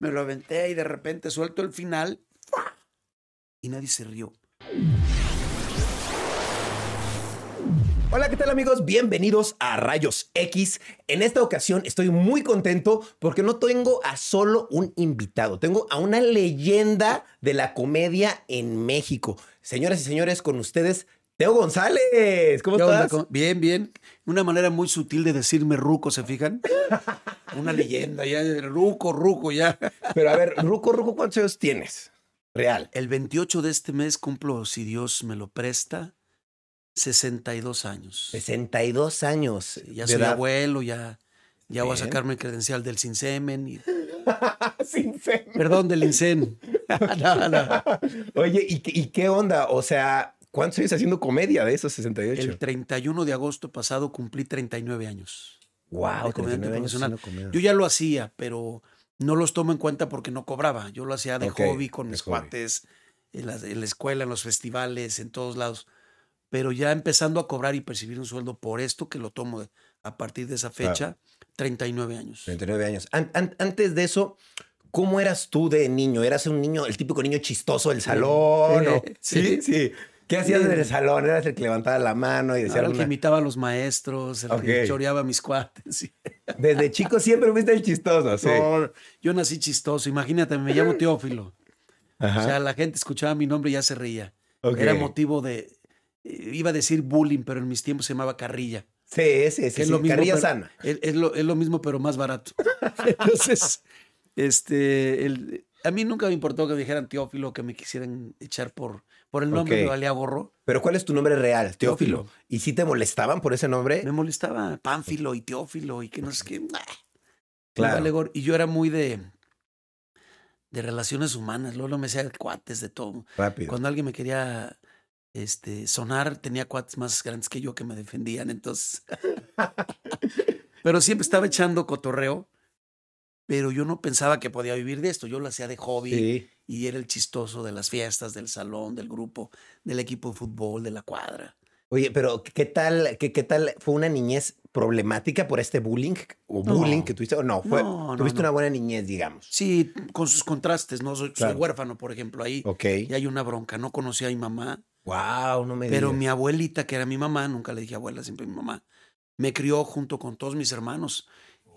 Me lo aventé y de repente suelto el final y nadie se rió. Hola, ¿qué tal amigos? Bienvenidos a Rayos X. En esta ocasión estoy muy contento porque no tengo a solo un invitado, tengo a una leyenda de la comedia en México. Señoras y señores, con ustedes, Teo González. ¿Cómo estás? ¿Cómo- Bien, bien. Una manera muy sutil de decirme ruco, ¿se fijan? Una leyenda, ya, ruco, ruco, ya. Pero a ver, Ruco, Ruco, ¿cuántos años tienes? Real. El 28 de este mes cumplo, si Dios me lo presta, 62 años. 62 años. Ya soy edad. abuelo, ya, ya voy a sacarme el credencial del Sinsemen. Y, Sin fe. perdón, del Incen. no, no. Oye, ¿y, ¿y qué onda? O sea, ¿cuántos años haciendo comedia de esos 68? El 31 de agosto pasado cumplí 39 años. wow, de comediante 39 años. Yo ya lo hacía, pero no los tomo en cuenta porque no cobraba. Yo lo hacía de Ok, hobby con mis hobby. cuates, en la, en la escuela, en los festivales, en todos lados. Pero ya empezando a cobrar y percibir un sueldo por esto que lo tomo a partir de esa Claro. fecha, 39 años. 39 años. An- an- antes de eso, ¿cómo eras tú de niño? ¿Eras un niño, el típico niño chistoso del salón? Sí. sí, sí. ¿Qué hacías en el salón? ¿Eras el que levantaba la mano y decía Ahora el que imitaba a los maestros, el que Ok. choreaba a mis cuates. Desde chico siempre fuiste el chistoso, sí. No, yo nací chistoso. Imagínate, me llamo Teófilo. Ajá. O sea, la gente escuchaba mi nombre y ya se reía. Ok. Era motivo de. eh, Iba a decir bullying, pero en mis tiempos se llamaba carrilla. Sí, sí. que es lo mismo, carrilla pero- sana. Es, es lo, es lo mismo, pero más barato. Entonces, este, el- a mí nunca me importó que me dijeran Teófilo, que me quisieran echar por, por el nombre, Ok. me valía gorro. Pero ¿cuál es tu nombre real? Teófilo. Teófilo. ¿Y si te molestaban por ese nombre? Me molestaba Pánfilo y Teófilo y que no sé qué. Claro. Y yo era muy de, de relaciones humanas, luego me hacía cuates de todo. Rápido. Cuando alguien me quería este, sonar, tenía cuates más grandes que yo que me defendían, entonces. pero siempre estaba echando cotorreo, pero yo no pensaba que podía vivir de esto. Yo lo hacía de hobby Sí. y era el chistoso de las fiestas, del salón, del grupo, del equipo de fútbol, de la cuadra. Oye, pero ¿qué tal, qué, qué tal fue una niñez problemática por este bullying? ¿O No. bullying que tuviste? ¿O no? Fue, No, no, tuviste una buena niñez, digamos. Sí, con sus contrastes, ¿no? Soy, huérfano, por ejemplo, ahí. Ok. Y hay una bronca. No conocí a mi mamá, Wow, no me pero digas. mi abuelita, que era mi mamá, nunca le dije abuela, siempre mi mamá, me crió junto con todos mis hermanos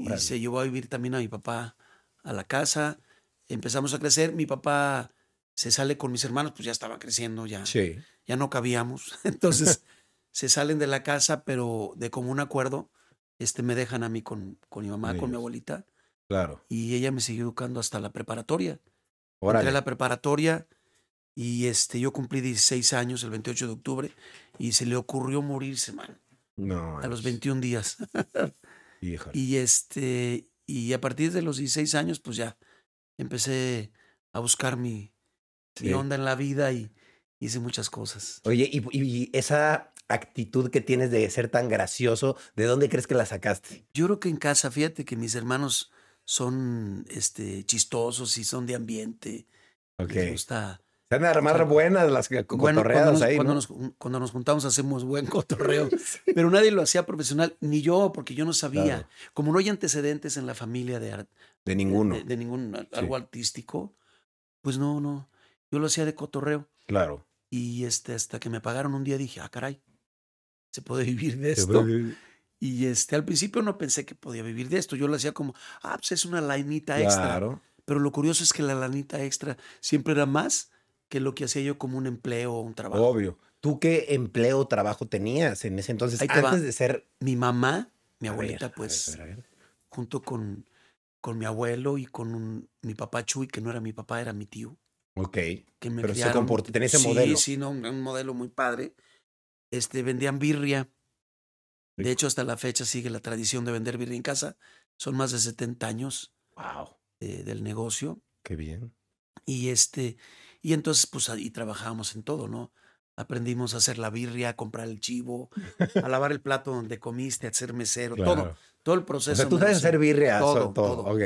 y Órale. se llevó a vivir también a mi papá a la casa. Empezamos a crecer. Mi papá se sale con mis hermanos, pues ya estaba creciendo, ya, Sí. ya no cabíamos. Entonces se salen de la casa, pero de común acuerdo, este, me dejan a mí con, con mi mamá, con mi abuelita, Claro. y ella me siguió educando hasta la preparatoria. Entré Órale. a la preparatoria y este, yo cumplí 16 años el 28 de octubre y se le ocurrió morirse, man, No. a los manches. 21 días. Y este, y a partir de los 16 años, pues ya empecé a buscar mi, mi onda en la vida y hice muchas cosas. Oye, y, y esa actitud que tienes de ser tan gracioso, ¿de dónde crees que la sacaste? Yo creo que en casa, fíjate que mis hermanos son este, chistosos y son de ambiente. Ok. Les gusta. Se de armar buenas las cotorreadas cuando, nos, ahí, cuando ¿no? nos- cuando nos juntamos hacemos buen cotorreo, pero nadie lo hacía profesional, ni yo, porque yo no sabía. Claro. Como no hay antecedentes en la familia de, art- De ninguno. de, de ningún algo artístico, pues no, no. Yo lo hacía de cotorreo. Claro. Y este, hasta que me pagaron un día dije, ah, caray, se puede vivir de esto. Y este, al principio no pensé que podía vivir de esto. Yo lo hacía como, ah, pues es una lanita extra. Claro. Pero lo curioso es que la lanita extra siempre era más que lo que hacía yo como un empleo o un trabajo. Obvio. ¿Tú qué empleo o trabajo tenías en ese entonces? Ahí te va. Antes de ser. Mi mamá, mi A abuelita, a ver, pues, a ver, a ver. junto con, con mi abuelo y con un- mi papá Chuy, que no era mi papá, era mi tío, Ok. que me Pero se criaron. comportó, tenía ese sí, modelo. Sí, no, un, un modelo muy padre. Este, vendían birria. De hecho, hasta la fecha sigue la tradición de vender birria en casa. Son más de 70 años Wow. eh, del negocio. Qué bien. Y este, y entonces, pues ahí trabajábamos en todo, ¿no? Aprendimos a hacer la birria, a comprar el chivo, a lavar el plato donde comiste, a hacer mesero, todo, Claro. todo el O proceso. sea, tú sabes hacer birria. Todo, todo. todo.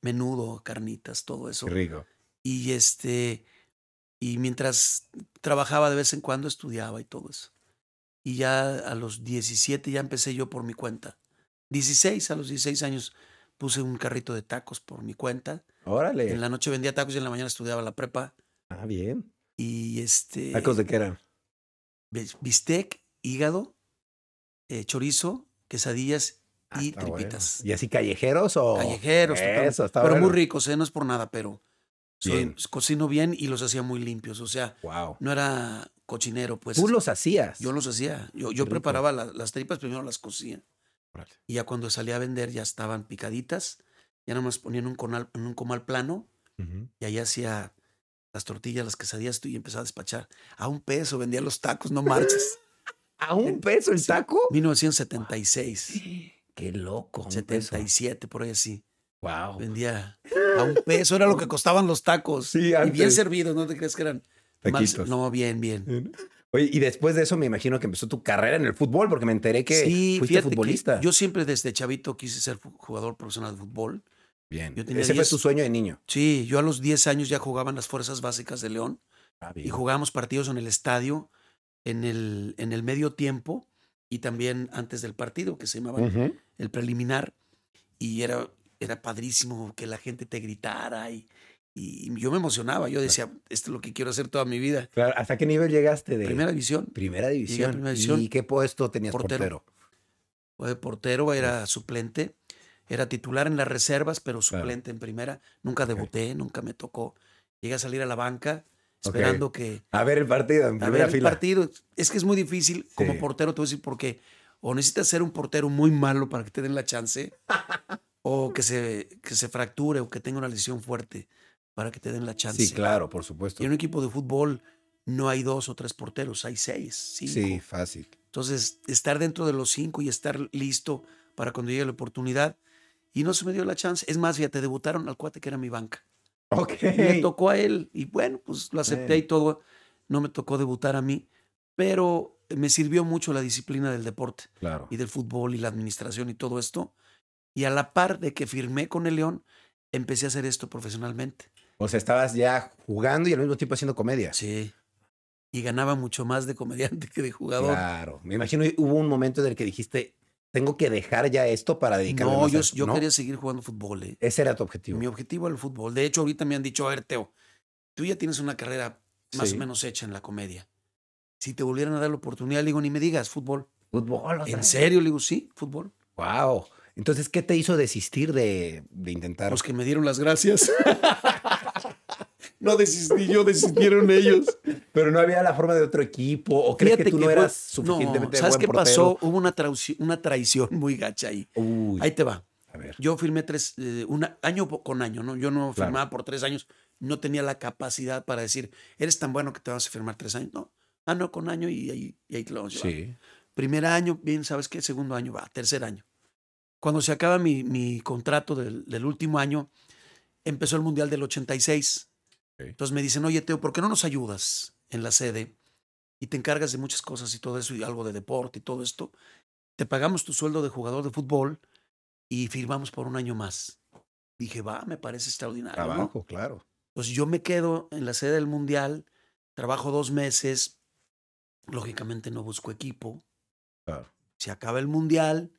Menudo, carnitas, todo eso. Qué rico. Y este, y mientras trabajaba de vez en cuando estudiaba y todo eso. Y ya a los 17 ya empecé yo por mi cuenta. 16, a los 16 años puse un carrito de tacos por mi cuenta. Órale. En la noche vendía tacos y en la mañana estudiaba la prepa. Ah, bien. Y este. ¿Tacos de qué eran? bis- Bistec, hígado, eh, chorizo, quesadillas Ah, y bueno. tripitas. ¿Y así callejeros o...? Callejeros. Eso, está pero bueno. muy ricos, ¿eh? No es por nada, pero soy, Bien. cocino bien y los hacía muy limpios. O sea, Wow. no era cochinero, pues. Tú los hacías. Yo los hacía. Yo, yo preparaba la- las tripas, primero las cocía. Y ya cuando salía a vender ya estaban picaditas. Ya nada más ponían un conal, en un comal plano y ahí hacía las tortillas, las quesadillas tú y empezaba a despachar. A un peso vendía los tacos, no marches. ¿A un peso el taco? 1976, Qué loco. un peso. 77, por ahí así. Wow. Vendía a un peso, era lo que costaban los tacos. Sí, y bien antes. servidos, no te crees que eran más-. No, bien, bien. Oye, y después de eso me imagino que empezó tu carrera en el fútbol, porque me enteré que sí, fuiste que futbolista. yo siempre desde chavito quise ser jugador profesional de fútbol. Bien. yo tenía Ese 10. fue tu sueño de niño. Sí, yo a los 10 años ya jugaba en las fuerzas básicas de León Ah, y jugábamos partidos en el estadio, en el, en el medio tiempo y también antes del partido, que se llamaba el preliminar. Y era, era padrísimo que la gente te gritara y, y yo me emocionaba. Yo decía, esto es lo que quiero hacer toda mi vida. Claro, ¿Hasta qué nivel llegaste de Primera división. primera división? primera división. ¿Y qué puesto tenías Portero. portero? De portero, era suplente. Era titular en las reservas, pero Claro. suplente en primera. Nunca debuté, nunca me tocó. Llegué a salir a la banca esperando que, A ver el partido en a primera ver el fila. partido. Es que es muy difícil como portero, te voy a decir porque o necesitas ser un portero muy malo para que te den la chance, o que se, que se fracture o que tenga una lesión fuerte para que te den la chance. Sí, claro, por supuesto. Y en un equipo de fútbol no hay dos o tres porteros, hay seis, cinco. Sí, fácil. Entonces, estar dentro de los cinco y estar listo para cuando llegue la oportunidad. Y no se me dio la chance. Es más, fíjate, debutaron al cuate que era mi banca. Ok. Me tocó a él y bueno, pues lo acepté y todo. No me tocó debutar a mí, pero me sirvió mucho la disciplina del deporte Claro. y del fútbol y la administración y todo esto. Y a la par de que firmé con el León, empecé a hacer esto profesionalmente. O sea, estabas ya jugando y al mismo tiempo haciendo comedia. Sí. Y ganaba mucho más de comediante que de jugador. Claro. Me imagino hubo un momento en el que dijiste, tengo que dejar ya esto para dedicarme No, más a yo, esto", yo ¿no? quería seguir jugando fútbol. ¿eh? Ese era tu objetivo. Mi objetivo era el fútbol. De hecho, ahorita me han dicho, a ver, Teo, tú ya tienes una carrera más Sí. o menos hecha en la comedia. Si te volvieran a dar la oportunidad, le digo, ni me digas, fútbol. Fútbol. ¿En serio? Le digo, sí, fútbol. Wow. Entonces, ¿qué te hizo desistir de, de intentar? Los que me dieron las gracias. no desistí yo, desistieron ellos. Pero no había la forma de otro equipo. ¿O crees Fíjate que tú no fue- eras suficientemente No, ¿Sabes buen qué portero? pasó? Hubo una, traici- una traición muy gacha ahí. Uy, Ahí te va. a ver. Yo firmé tres, eh, un año con año, ¿no? Yo no Claro. firmaba por tres años. No tenía la capacidad para decir, eres tan bueno que te vas a firmar tres años. No. Ah, no, con año y ahí, y ahí te lo vamos a llevar. Sí. Primer año, bien, ¿sabes qué? Segundo año, va, tercer año. Cuando se acaba mi, mi contrato del, del último año, empezó el Mundial del 86. Entonces me dicen, oye, Teo, ¿por qué no nos ayudas en la sede y te encargas de muchas cosas y todo eso y algo de deporte y todo esto? Te pagamos tu sueldo de jugador de fútbol y firmamos por un año más. Dije, va, me parece extraordinario. ¿no? Trabajo, claro. Entonces yo me quedo en la sede del Mundial, trabajo dos meses, lógicamente no busco equipo, Claro. se acaba el mundial,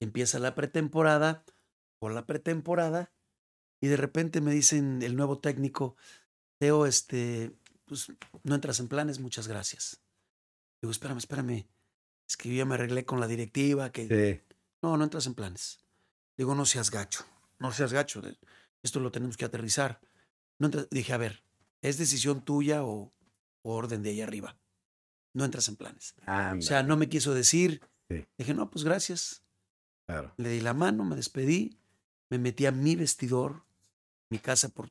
empieza la pretemporada o la pretemporada y de repente me dicen el nuevo técnico, Teo, este, pues no entras en planes, muchas gracias. Digo, espérame, espérame, es que yo ya me arreglé con la directiva, que Sí. no, no entras en planes. Digo, no seas gacho, no seas gacho, esto lo tenemos que aterrizar. No entras- dije, a ver, ¿es decisión tuya o, o orden de ahí arriba? No entras en planes. O sea, no me quiso decir. Sí. Dije, no, pues gracias. claro. Le di la mano, me despedí, me metí a mi vestidor, mi casa, por...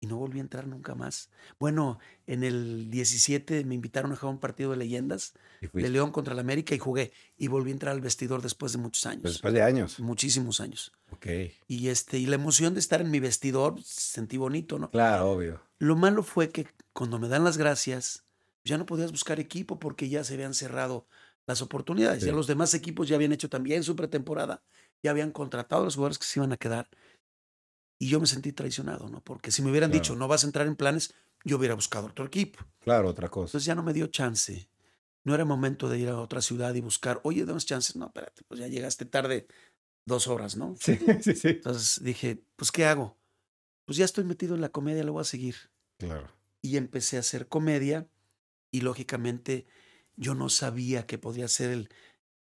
y no volví a entrar nunca más. Bueno, en el 17 me invitaron a jugar un partido de leyendas de. León contra el América y jugué. Y volví a entrar al vestidor después de muchos años. Después de años. Muchísimos años. Ok. Y, este, y la emoción de estar en mi vestidor, pues, sentí bonito, ¿no? Claro, obvio. Lo malo fue que cuando me dan las gracias, ya no podías buscar equipo porque ya se habían cerrado las oportunidades. Sí. Ya los demás equipos ya habían hecho también su pretemporada, ya habían contratado a los jugadores que se iban a quedar. Y yo me sentí traicionado, ¿no? Porque si me hubieran Claro. dicho, no vas a entrar en planes, yo hubiera buscado otro equipo. Claro, otra cosa. Entonces ya no me dio chance. No era momento de ir a otra ciudad y buscar, oye, damos chances. No, espérate, pues ya llegaste tarde dos horas, ¿no? Sí, sí, sí. Entonces dije, pues, ¿qué hago? Pues ya estoy metido en la comedia, lo voy a seguir. Claro. Y empecé a hacer comedia y lógicamente yo no sabía que podía ser el,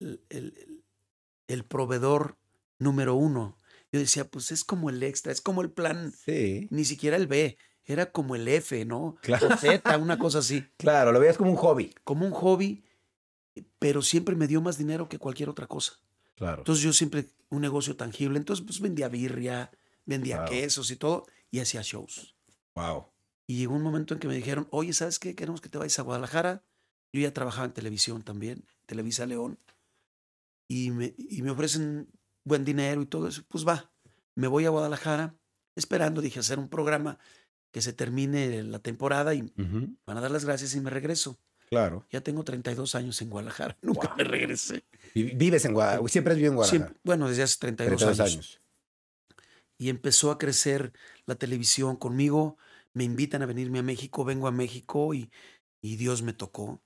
el, el- el proveedor número uno. Yo decía, pues es como el extra, es como el plan, Sí. ni siquiera el B, era como el F, ¿no? Claro. O Z, una cosa así, Claro, lo veías como un hobby. como un hobby, pero siempre me dio más dinero que cualquier otra cosa. Claro. Entonces yo siempre un negocio tangible, entonces pues vendía birria, vendía quesos y todo, y hacía shows. Wow. Y llegó un momento en que me dijeron, oye, ¿sabes qué? Queremos que te vayas a Guadalajara. Yo ya trabajaba en televisión también, Televisa León. Y me, y me ofrecen buen dinero y todo eso. Pues va, me voy a Guadalajara esperando, dije, hacer un programa que se termine la temporada y van a dar las gracias y me regreso. Claro. Ya tengo 32 años en Guadalajara, nunca Wow. me regresé. Vi- Vives en Guadalajara. Siempre has vivido en Guadalajara. Siempre- bueno, desde hace 32, 32 años. años. y empezó a crecer la televisión conmigo. Me invitan a venirme a México, vengo a México y, y Dios me tocó.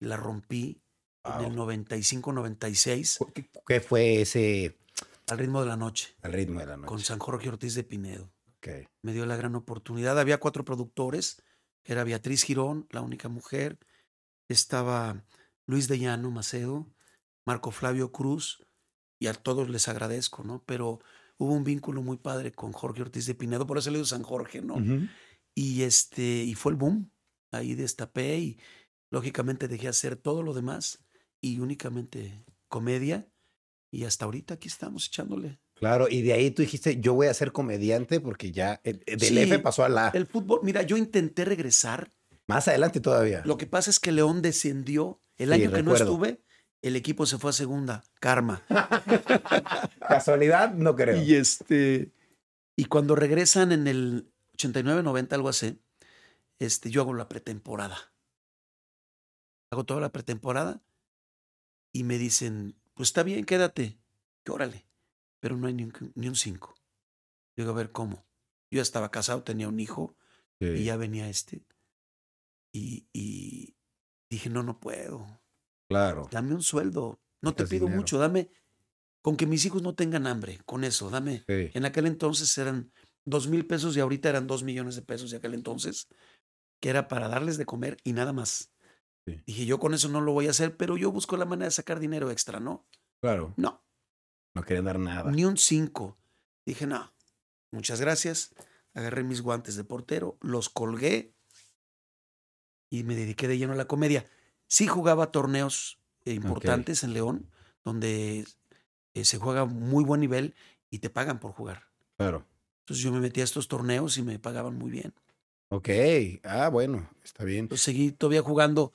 La rompí en el Wow. 95-96 ¿Qué, qué fue ese al ritmo de la noche al ritmo de la con noche? San Jorge Ortiz de Pinedo. Ok. Me dio la gran oportunidad. Había cuatro productores. Era Beatriz Girón, la única mujer. Estaba Luis de Llano Macedo, Marco Flavio Cruz, y a todos les agradezco, ¿no? Pero hubo un vínculo muy padre con Jorge Ortiz de Pinedo, por eso le digo San Jorge, ¿no? Y este, y fue el boom. Ahí destapé y lógicamente dejé hacer todo lo demás y únicamente comedia. Y hasta ahorita aquí estamos echándole. Claro, y de ahí tú dijiste, yo voy a ser comediante porque ya el- el del Sí, F pasó a la A. El fútbol, mira, yo intenté regresar. Más adelante todavía. Lo que pasa es que León descendió. El Sí, año que no estuve, el equipo se fue a segunda. Karma. Casualidad, no creo. Y este. Y cuando regresan en el 89-90, algo así, este, yo hago la pretemporada. Hago toda la pretemporada y me dicen, pues está bien, quédate. Que órale. Pero no hay ni un, ni un cinco. Digo, a ver, ¿cómo? Yo ya estaba casado, tenía un hijo Sí. y ya venía este. Y, y dije, no, no puedo. Claro. Dame un sueldo. No te pido dinero. mucho, dame. Con que mis hijos no tengan hambre, con eso, dame. Sí. En aquel entonces eran dos mil pesos y ahorita eran dos millones de pesos de aquel entonces, que era para darles de comer y nada más. Sí. Dije, yo con eso no lo voy a hacer, pero yo busco la manera de sacar dinero extra, ¿no? Claro. No, No querían dar nada. ni un cinco. Dije, no, muchas gracias. Agarré mis guantes de portero, los colgué y me dediqué de lleno a la comedia. Sí jugaba torneos importantes en León, donde eh, se juega muy buen nivel y te pagan por jugar. Claro. Entonces yo me metí a estos torneos y me pagaban muy bien. Ok. Ah, bueno, está bien. Entonces seguí todavía jugando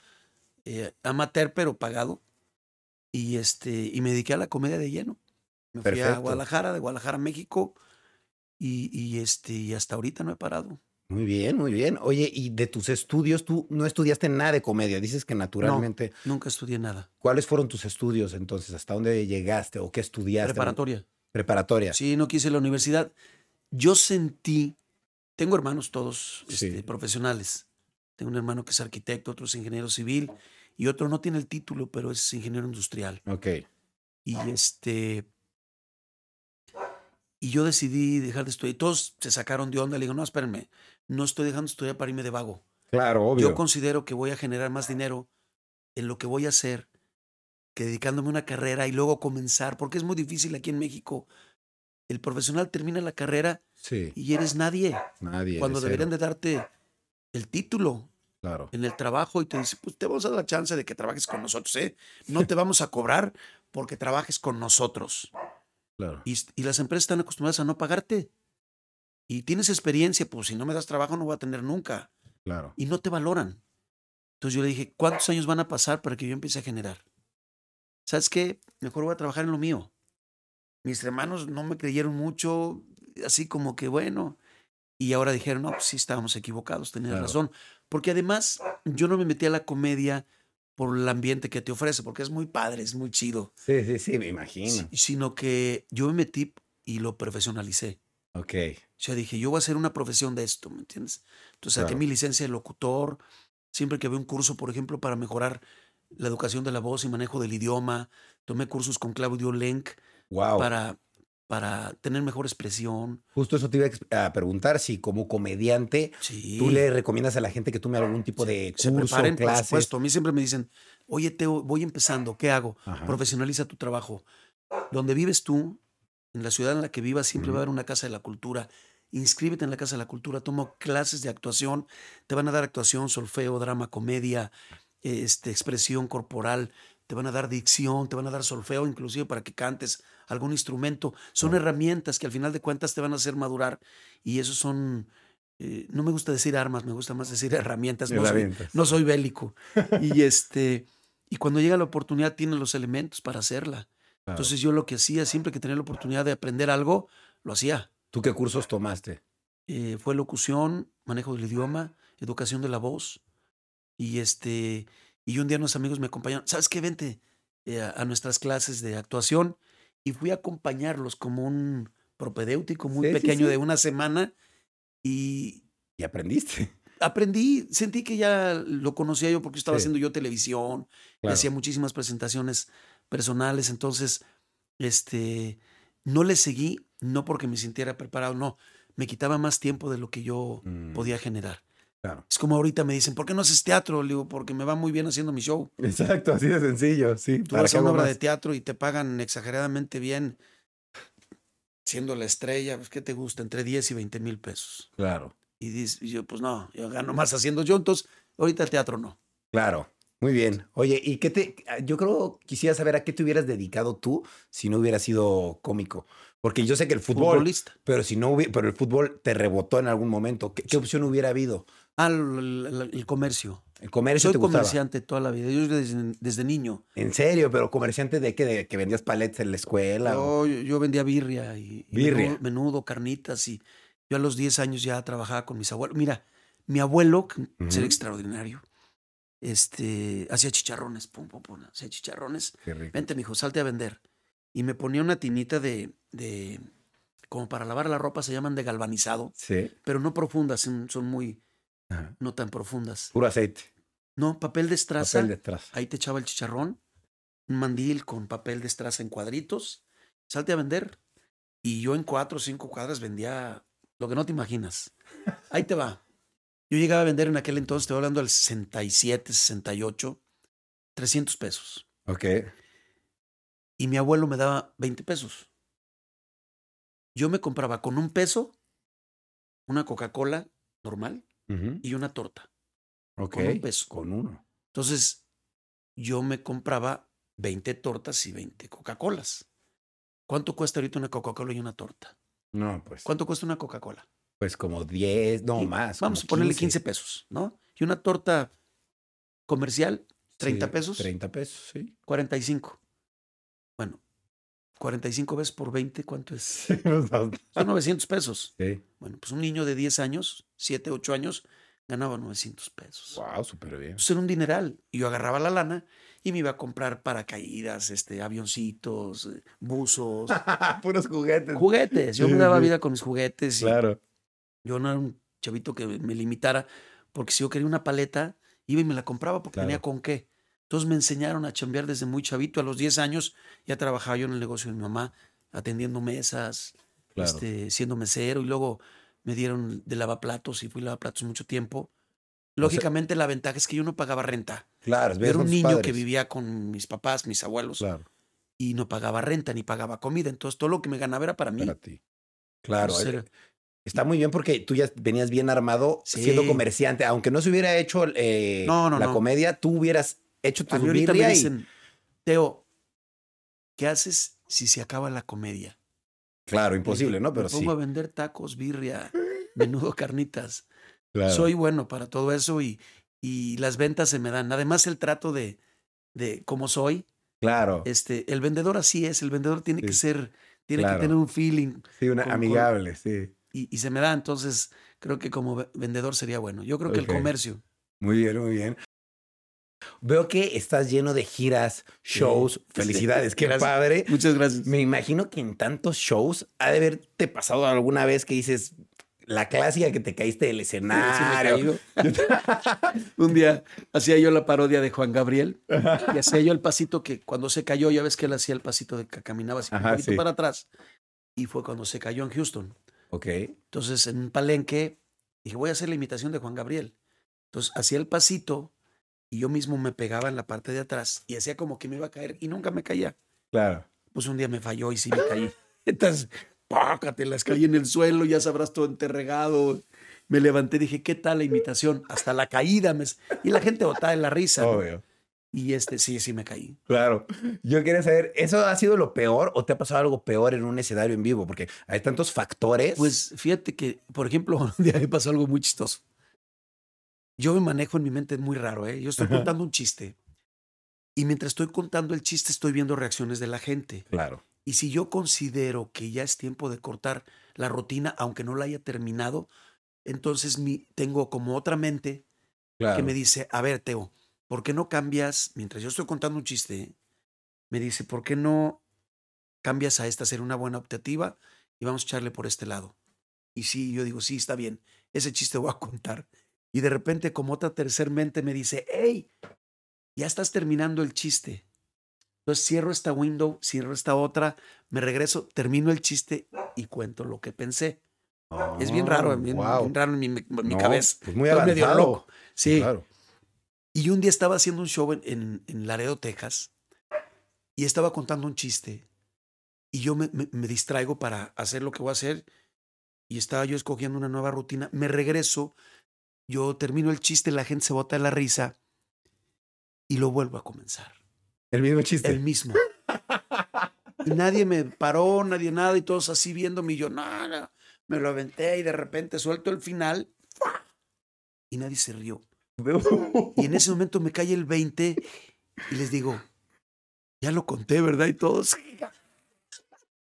eh, amateur, pero pagado. Y, este, y me dediqué a la comedia de lleno. Me fui a. Guadalajara, de Guadalajara a México. Y, y, este, y hasta ahorita no he parado. Muy bien, muy bien. Oye, y de tus estudios, tú no estudiaste nada de comedia. Dices que naturalmente. Nunca estudié nada. ¿Cuáles fueron tus estudios entonces? ¿Hasta dónde llegaste o qué estudiaste? Preparatoria. Preparatoria. Sí, no quise la universidad. Yo sentí, tengo hermanos todos Sí. este, profesionales. Tengo un hermano que es arquitecto, otro es ingeniero civil y otro no tiene el título, pero es ingeniero industrial. Ok. Y este. Y yo decidí dejar de estudiar. Y todos se sacaron de onda. Le digo, no, espérenme, no estoy dejando de estudiar para irme de vago. Claro, obvio. Yo considero que voy a generar más dinero en lo que voy a hacer que dedicándome a una carrera y luego comenzar, porque es muy difícil aquí en México. El profesional termina la carrera Sí. y eres nadie. Nadie. Cuando de deberían cero. de darte el título Claro. en el trabajo y te dicen, pues te vamos a dar la chance de que trabajes con nosotros, ¿eh? No te vamos a cobrar porque trabajes con nosotros. Claro. Y, y las empresas están acostumbradas a no pagarte. Y tienes experiencia, pues si no me das trabajo no voy a tener nunca. Claro. Y no te valoran. Entonces yo le dije, ¿cuántos años van a pasar para que yo empiece a generar? ¿Sabes qué? Mejor voy a trabajar en lo mío. Mis hermanos no me creyeron mucho, así como que bueno. Y ahora dijeron, no, pues sí estábamos equivocados, tenías Claro. razón. Porque además yo no me metí a la comedia por el ambiente que te ofrece, porque es muy padre, es muy chido. Sí, sí, sí, me imagino. Si- sino que yo me metí y lo profesionalicé. Ok. O sea, dije, yo voy a hacer una profesión de esto, ¿me entiendes? Entonces saqué Claro. mi licencia de locutor. Siempre que había un curso, por ejemplo, para mejorar la educación de la voz y manejo del idioma, tomé cursos con Claudio Lenk Wow. para, para tener mejor expresión. Justo eso te iba a preguntar, si como comediante Sí. tú le recomiendas a la gente que tome algún tipo de se curso, preparen, por supuesto. A mí siempre me dicen, oye, Teo, voy empezando, ¿qué hago? Ajá. Profesionaliza tu trabajo. Donde vives tú, en la ciudad en la que vivas, siempre va a haber una casa de la cultura. Inscríbete en la casa de la cultura, toma clases de actuación, te van a dar actuación, solfeo, drama, comedia, este, expresión corporal, te van a dar dicción, te van a dar solfeo, inclusive para que cantes algún instrumento. Son herramientas que al final de cuentas te van a hacer madurar y esos son, eh, no me gusta decir armas, me gusta más decir herramientas. No soy, no soy bélico. y este, y cuando llega la oportunidad tienes los elementos para hacerla. Claro. Entonces yo lo que hacía, siempre que tenía la oportunidad de aprender algo, lo hacía. ¿Tú qué cursos tomaste? Eh, fue locución, manejo del idioma, educación de la voz. Y este, y un día unos amigos me acompañaron. ¿Sabes qué? Vente eh, a, nuestras clases de actuación. Y fui a acompañarlos como un propedéutico muy Sí, pequeño sí. de una semana. Y Y aprendiste. aprendí, sentí que ya lo conocía yo porque estaba Sí. haciendo yo televisión, Claro. hacía muchísimas presentaciones personales, entonces, este, no le seguí, no porque me sintiera preparado, no, me quitaba más tiempo de lo que yo Mm, podía generar. Claro. Es como ahorita me dicen, ¿por qué no haces teatro? Le digo, porque me va muy bien haciendo mi show. Exacto, así de sencillo, sí. Tú ¿Para vas qué a una obra de teatro y te pagan exageradamente bien, siendo la estrella, pues, ¿qué te gusta? Entre 10 y 20 mil pesos. Claro, Y dices, y yo, pues no, yo gano más haciendo yo, entonces, ahorita teatro no. claro. Muy bien. Oye, ¿y qué te...? Yo creo, quisiera saber a qué te hubieras dedicado tú si no hubieras sido cómico. Porque yo sé que el fútbol, Futbolista. pero si no hubiera, pero el fútbol te rebotó en algún momento. ¿Qué, qué opción hubiera habido? Ah, el, el- el comercio. ¿El comercio Soy te comerciante toda la vida. Yo desde, desde niño. En serio, pero comerciante de qué? ¿De que vendías paletas en la escuela? o- Yo, yo vendía birria y, y Birria. Menudo, menudo, carnitas. Y yo a los 10 años ya trabajaba con mis abuelos. Mira, mi abuelo, que ser extraordinario, este, hacía chicharrones. Pum, pum, pum. Hacía chicharrones. Qué rico. Vente, mijo, salte a vender. Y me ponía una tinita de, de, como para lavar la ropa, se llaman de galvanizado, Sí. pero no profundas, son, son muy, Ajá. no tan profundas. Puro aceite. No, papel de estraza. Papel detrás. Ahí te echaba el chicharrón, un mandil con papel de estraza en cuadritos, salte a vender. Y yo en cuatro o cinco cuadras vendía lo que no te imaginas. Ahí te va. Yo llegaba a vender en aquel entonces, estoy hablando del 67, 68, 300 pesos. Ok. Y mi abuelo me daba 20 pesos. Yo me compraba con un peso una Coca-Cola normal Y una torta. Ok. con un peso. Con uno. Entonces, yo me compraba 20 tortas y 20 Coca-Colas. ¿Cuánto cuesta ahorita una Coca-Cola y una torta? No, pues. ¿Cuánto cuesta una Coca-Cola? Pues como 10, no Y más. Vamos a ponerle 15 pesos, ¿no? Y una torta comercial, 30 Sí, pesos, 30 pesos, sí. 45. Bueno, 45 veces por 20, ¿cuánto es? Sí, pues, Son 900 pesos. sí. Bueno, pues un niño de 10 años, 7, 8 años, ganaba 900 pesos. Wow, súper bien. Entonces era un dineral. Y yo agarraba la lana y me iba a comprar paracaídas, este, avioncitos, eh, buzos, Puros juguetes. juguetes. Yo me daba vida con mis juguetes. Claro. Yo no era un chavito que me limitara, porque si yo quería una paleta, iba y me la compraba porque tenía con qué. Entonces me enseñaron a chambear desde muy chavito. A los 10 años ya trabajaba yo en el negocio de mi mamá, atendiendo mesas, Claro. este, siendo mesero y luego me dieron de lavaplatos y fui lavaplatos mucho tiempo. Lógicamente la ventaja es que yo no pagaba renta. Claro, Yo era un niño que vivía con mis papás, mis abuelos, Claro, y no pagaba renta ni pagaba comida. Entonces todo lo que me ganaba era para mí. para ti. Claro, Entonces, eh, era- está muy bien porque tú ya venías bien armado siendo comerciante. Aunque no se hubiera hecho eh, No, no, la no. comedia, tú hubieras hecho tu ahorita me dicen, Teo, ¿qué haces si se acaba la comedia? Claro, Le imposible, ¿no? Me Pero sí. pongo a vender tacos, birria, menudo, carnitas. Claro. Soy bueno para todo eso y, y las ventas se me dan. Además, el trato de, de cómo soy, Claro. este, el vendedor así es, el vendedor tiene Sí. que ser, tiene Claro. que tener un feeling Sí, una con- con- amigable, sí. y, y se me da. Entonces, creo que como ve- vendedor sería bueno. Yo creo que el comercio. Muy bien, muy bien. Veo que estás lleno de giras, shows. Felicidades, qué Gracias. padre. Muchas gracias. Me imagino que en tantos shows ha de haberte pasado alguna vez que dices la clásica que te caíste del sí escenario. Un día hacía yo la parodia de Juan Gabriel y hacía yo el pasito que cuando se cayó, ya ves que él hacía el pasito de que caminaba así un poquito sí. para atrás. y fue cuando se cayó en Houston. Ok. Entonces, en un palenque, dije, voy a hacer la imitación de Juan Gabriel. Entonces, hacía el pasito y yo mismo me pegaba en la parte de atrás y hacía como que me iba a caer y nunca me caía. Claro. Pues un día me falló y sí me caí. Entonces, pácate, las caí en el suelo, ya sabrás todo enterregado. Me levanté, dije, ¿qué tal la imitación? Hasta la caída. me- Y la gente botaba en la risa. ¿no? Obvio. Y este, sí, sí me caí. Claro. Yo quería saber, ¿eso ha sido lo peor o te ha pasado algo peor en un escenario en vivo? Porque hay tantos factores. Pues fíjate que, por ejemplo, un día me pasó algo muy chistoso. Yo me manejo en mi mente muy raro, ¿eh? Yo estoy Ajá. contando un chiste y mientras estoy contando el chiste estoy viendo reacciones de la gente. Claro. Y si yo considero que ya es tiempo de cortar la rutina, aunque no la haya terminado, entonces mi, tengo como otra mente Claro. que me dice, a ver, Teo, ¿por qué no cambias, mientras yo estoy contando un chiste, me dice, ¿por qué no cambias a esta, ser una buena optativa y vamos a echarle por este lado? Y sí, yo digo, sí, está bien, ese chiste voy a contar. Y de repente, como otra tercer mente me dice, hey, ya estás terminando el chiste. Entonces cierro esta window, cierro esta otra, me regreso, termino el chiste y cuento lo que pensé. es bien raro, bien, wow. bien raro en mi, en mi No, cabeza. pues muy medio loco. Sí. Claro. Y un día estaba haciendo un show en, en, en Laredo, Texas, y estaba contando un chiste. Y yo me, me- me distraigo para hacer lo que voy a hacer. Y estaba yo escogiendo una nueva rutina. Me regreso, yo termino el chiste, la gente se bota de la risa y lo vuelvo a comenzar. El mismo chiste. El mismo. Y nadie me paró, nadie nada, y todos así viéndome. Y yo, no, no, me lo aventé y de repente suelto el final. Y nadie se rió. Y en ese momento me cae el 20 y les digo, ya lo conté, ¿verdad? Y todos,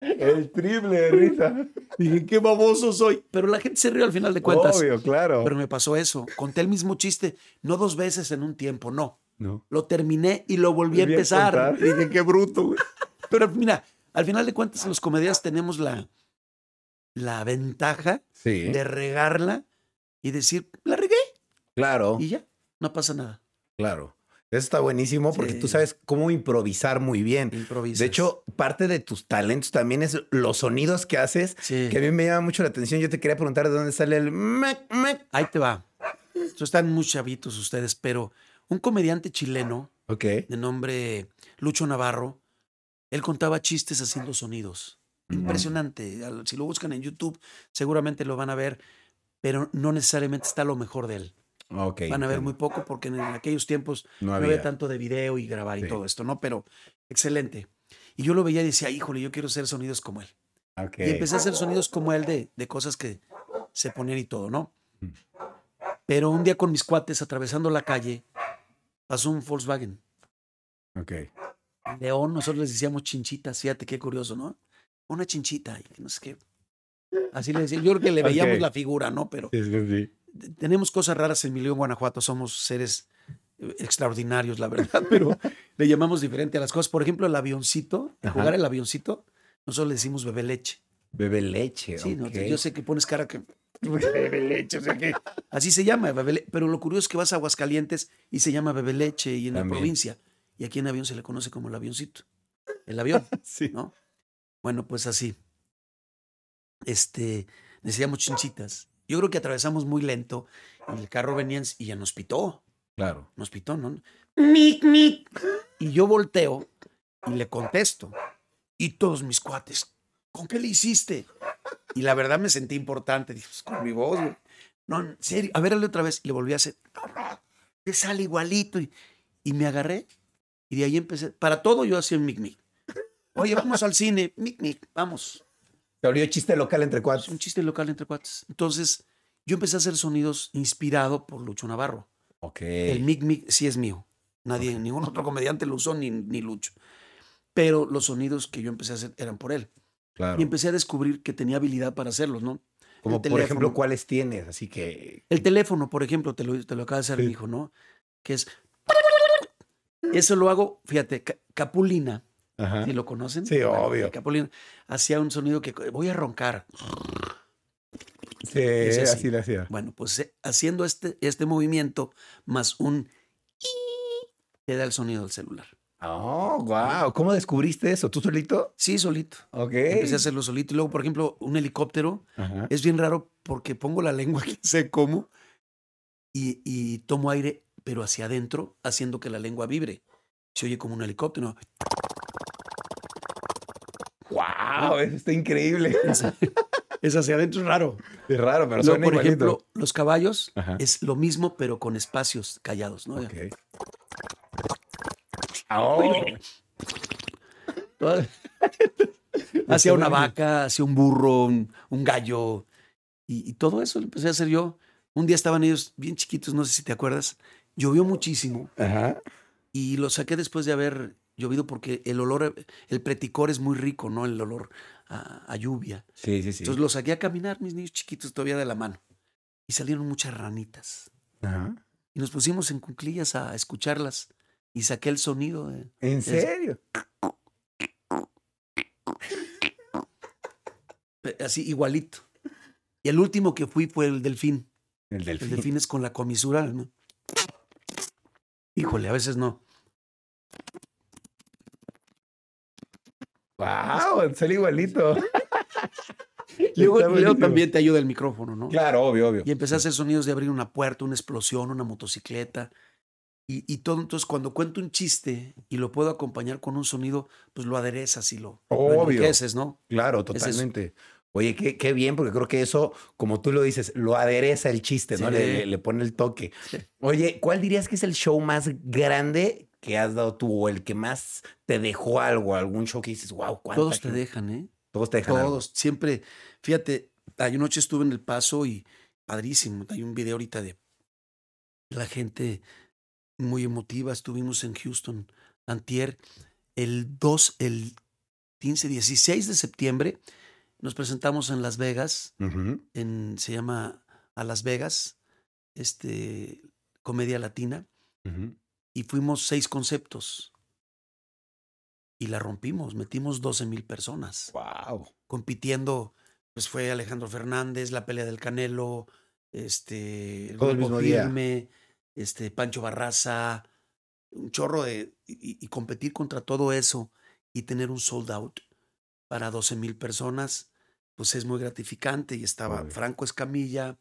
El triple de risa. dije, qué baboso soy. Pero la gente se rió al final de cuentas. Obvio, claro. Pero me pasó eso. Conté el mismo chiste, no dos veces en un tiempo, no. no. Lo terminé y lo volví a Volví a empezar. dije, qué bruto, güey. Pero mira, al final de cuentas, los comediantes tenemos la, la ventaja Sí. de regarla y decir, la regué Claro. y ya, no pasa nada. Claro. Eso está buenísimo porque Sí. tú sabes cómo improvisar muy bien. Improvisas. De hecho, parte de tus talentos también es los sonidos que haces, sí. que a mí me llama mucho la atención. Yo te quería preguntar de dónde sale el mec, mec. Ahí te va. Están muy chavitos ustedes, pero un comediante chileno de nombre Lucho Navarro, él contaba chistes haciendo sonidos. Impresionante. Si lo buscan en YouTube, seguramente lo van a ver, pero no necesariamente está lo mejor de él. Van a ver muy poco porque en aquellos tiempos No no había. tanto de video y grabar Sí. y todo esto, ¿no? Pero excelente. Y yo lo veía y decía, híjole, yo quiero hacer sonidos como él. Y empecé a hacer sonidos como él de, de cosas que se ponían y todo, ¿no? Mm. Pero un día con mis cuates atravesando la calle, pasó un Volkswagen. Ok. León, nosotros les decíamos chinchitas, fíjate qué curioso, ¿no? Una chinchita, y no sé qué. Así le decía, yo creo que le veíamos la figura, ¿no? Pero Sí, sí, sí. Tenemos cosas raras en mi León, Guanajuato, somos seres eh, extraordinarios, la verdad, pero le llamamos diferente a las cosas. Por ejemplo, el avioncito, el Ajá. jugar el avioncito, nosotros le decimos bebé leche. Bebe leche. Sí, no, yo sé que pones cara que. Bebe leche, o sea que. Así se llama, bebe le- Pero lo curioso es que vas a Aguascalientes y se llama bebe leche y en la provincia. Y aquí en avión se le conoce como el avioncito. El avión, Sí. ¿no? Bueno, pues así. Este, decíamos chinchitas. Yo creo que atravesamos muy lento y el carro venía en- y ya nos pitó. Claro. Nos pitó, ¿no? Mic, mic. Y yo volteo y le contesto. Y todos mis cuates, ¿con qué le hiciste? Y la verdad me sentí importante. Dije, pues con mi voz, güey. No, en serio. A ver, hazle otra vez. Y le volví a hacer. Te sale igualito. Y, y me agarré. Y de ahí empecé. Para todo yo hacía un mic, mic. Oye, vamos al cine. Mic, mic, vamos. Te abrió chiste local entre Es cuatro. un chiste local entre cuates. Entonces, yo empecé a hacer sonidos inspirado por Lucho Navarro. Ok. El mic mic sí es mío. Nadie, ningún otro comediante lo usó ni, ni Lucho. Pero los sonidos que yo empecé a hacer eran por él. Claro. Y empecé a descubrir que tenía habilidad para hacerlos, ¿no? Como por ejemplo. ¿cuáles tienes? Así que. El teléfono, por ejemplo, te lo, te lo acaba de hacer Sí. mi hijo, ¿no? Que es. Eso lo hago, fíjate, Ca- Capulina, Ajá. ¿sí lo conocen? Sí, obvio. Capulina hacía un sonido que voy a roncar. Sí, Ese sí. así lo hacía. Bueno, pues eh, haciendo este, este movimiento más un te da el sonido del celular. Oh, wow. ¿Cómo descubriste eso? ¿Tú solito? Sí, solito. Ok. Empecé a hacerlo solito. Y luego, por ejemplo, un helicóptero Ajá. es bien raro porque pongo la lengua, quién sé cómo, y, y tomo aire, pero hacia adentro, haciendo que la lengua vibre. Se oye como un helicóptero. Wow, eso está increíble. Es, hacia adentro, raro. Es raro, pero suena por igualito. ejemplo, los caballos Ajá. es lo mismo, pero con espacios callados, ¿no? Ok. Oh. hacia una vaca, hacia un burro, un, un gallo. Y, y todo eso lo empecé a hacer yo. Un día estaban ellos bien chiquitos, no sé si te acuerdas. Llovió muchísimo Ajá. y lo saqué después de haber llovido porque el olor, el preticor es muy rico, ¿no? El olor a, a lluvia. Sí, sí, sí. Entonces los saqué a caminar, mis niños chiquitos todavía de la mano. Y salieron muchas ranitas. Ajá. Y nos pusimos en cuclillas a escucharlas. Y saqué el sonido. de- ¿En serio? así igualito. Y el último que fui fue el delfín. El El delfín. delfín es con la comisura. ¿no? Híjole, a veces no. Wow, sale igualito. Luego, luego también te ayuda el micrófono, ¿no? Claro, obvio, obvio. Y empecé a hacer sonidos de abrir una puerta, una explosión, una motocicleta. Y, y todo, entonces cuando cuento un chiste y lo puedo acompañar con un sonido, pues lo aderezas y lo, Obvio. enriqueces, ¿no? Claro, Es totalmente. Oye, qué, qué bien, porque creo que eso, como tú lo dices, lo adereza el chiste, ¿no? Le, le- le pone el toque. Sí. Oye, ¿cuál dirías que es el show más grande que has dado tú o el que más te dejó algo? ¿Algún show que dices, wow, cuánta Todos te dejan, ¿eh? Todos te dejan algo. Todos, siempre. Fíjate, hay noche estuve en El Paso y padrísimo. Hay un video ahorita de la gente muy emotiva. Estuvimos en Houston, Antier, el 2, el 15, 16 de septiembre. Nos presentamos en Las Vegas, en, se llama A Las Vegas, este, comedia latina, Ujú. Y fuimos seis conceptos. Y la rompimos, metimos 12 mil personas Wow. compitiendo, pues fue Alejandro Fernández, la pelea del Canelo, este, Todo el mismo día. Firme, este, Pancho Barraza, un chorro de, y, y competir contra todo eso y tener un sold out para 12 mil personas, pues es muy gratificante. Y estaba Obvio. Franco Escamilla,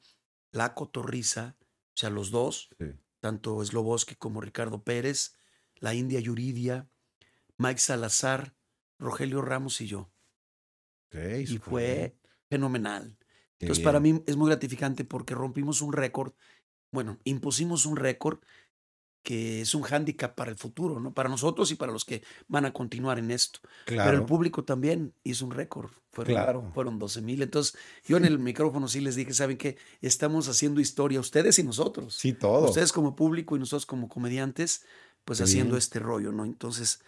La Cotorriza, o sea, los dos, Sí. Tanto Sloboski como Ricardo Pérez, la India Yuridia, Mike Salazar, Rogelio Ramos y yo y fue bien. fenomenal. Qué Entonces, bien. para mí es muy gratificante porque rompimos un récord, bueno, impusimos un récord que es un hándicap para el futuro, ¿no? Para nosotros y para los que van a continuar en esto. Pero el Claro. público también hizo un récord. Fueron, Claro. fueron 12 mil. Entonces, yo en el micrófono sí les dije, ¿saben qué? Estamos haciendo historia, ustedes y nosotros. Sí, todo. Ustedes como público y nosotros como comediantes, pues haciendo este rollo, ¿no? Entonces,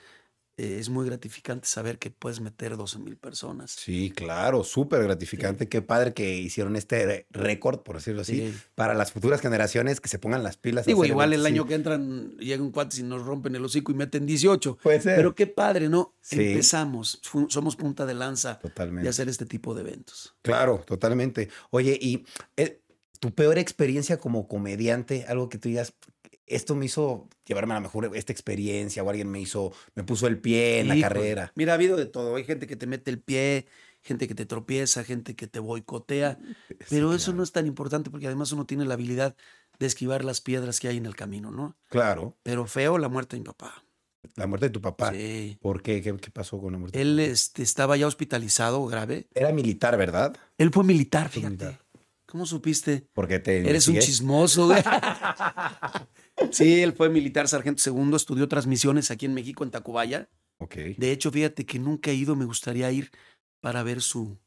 eh, es muy gratificante saber que puedes meter 12 mil personas. Sí, claro, súper gratificante. Qué padre que hicieron este récord, por decirlo así, Sí. para las futuras generaciones que se pongan las pilas. Digo, igual el año que entran, llega un cuate y nos rompen el hocico y meten 18. Puede ser. Pero qué padre, ¿no? Empezamos, somos punta de lanza de Totalmente. hacer este tipo de eventos. Claro, totalmente. Oye, y eh, tu peor experiencia como comediante, algo que tú digas, esto me hizo llevarme a la mejor esta experiencia, o alguien me hizo, me puso el pie en la carrera. Mira, ha habido de todo. Hay gente que te mete el pie, gente que te tropieza, gente que te boicotea. Pero Sí, eso claro. no es tan importante porque además uno tiene la habilidad de esquivar las piedras que hay en el camino, ¿no? Claro, Pero feo la muerte de mi papá. la muerte de tu papá. Sí. ¿Por qué? qué? qué pasó con la muerte? de tu Él papá? este, estaba ya hospitalizado grave. Era militar, ¿verdad? Él fue militar, fíjate. militar. ¿Cómo supiste? Porque te Eres un chismoso, güey. sí, él fue militar sargento segundo, estudió transmisiones aquí en México, en Tacubaya. Ok. De hecho, fíjate que nunca he ido, me gustaría ir para ver su,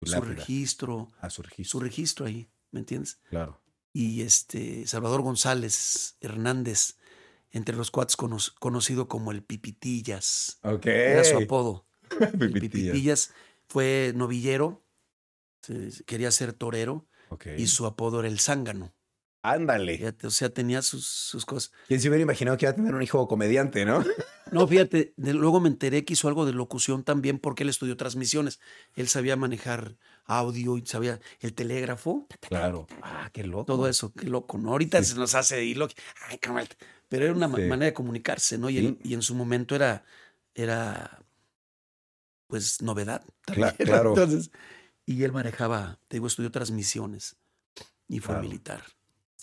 registro, A su registro. su registro ahí, ¿me entiendes? Claro. Y este, Salvador González Hernández, entre los cuates cono- conocido como el Pipitillas, Ok. era su apodo. El Pipitillas. Pipitillas fue novillero, quería ser torero y su apodo era el zángano. Ándale. Fíjate, o sea, tenía sus, sus cosas. ¿Quién se hubiera imaginado que iba a tener un hijo comediante, no? No, fíjate, de- luego me enteré que hizo algo de locución también porque él estudió transmisiones. Él sabía manejar audio y sabía el telégrafo. Claro. Ah, qué loco. Todo eso, qué loco, ¿no? Ahorita Sí. se nos hace ir loco. Ay. Pero era una Sí. manera de comunicarse, ¿no? Y, Sí. y en su momento era, era, pues, novedad. También, claro. Entonces, y él manejaba, te digo, estudió transmisiones y fue Claro. militar.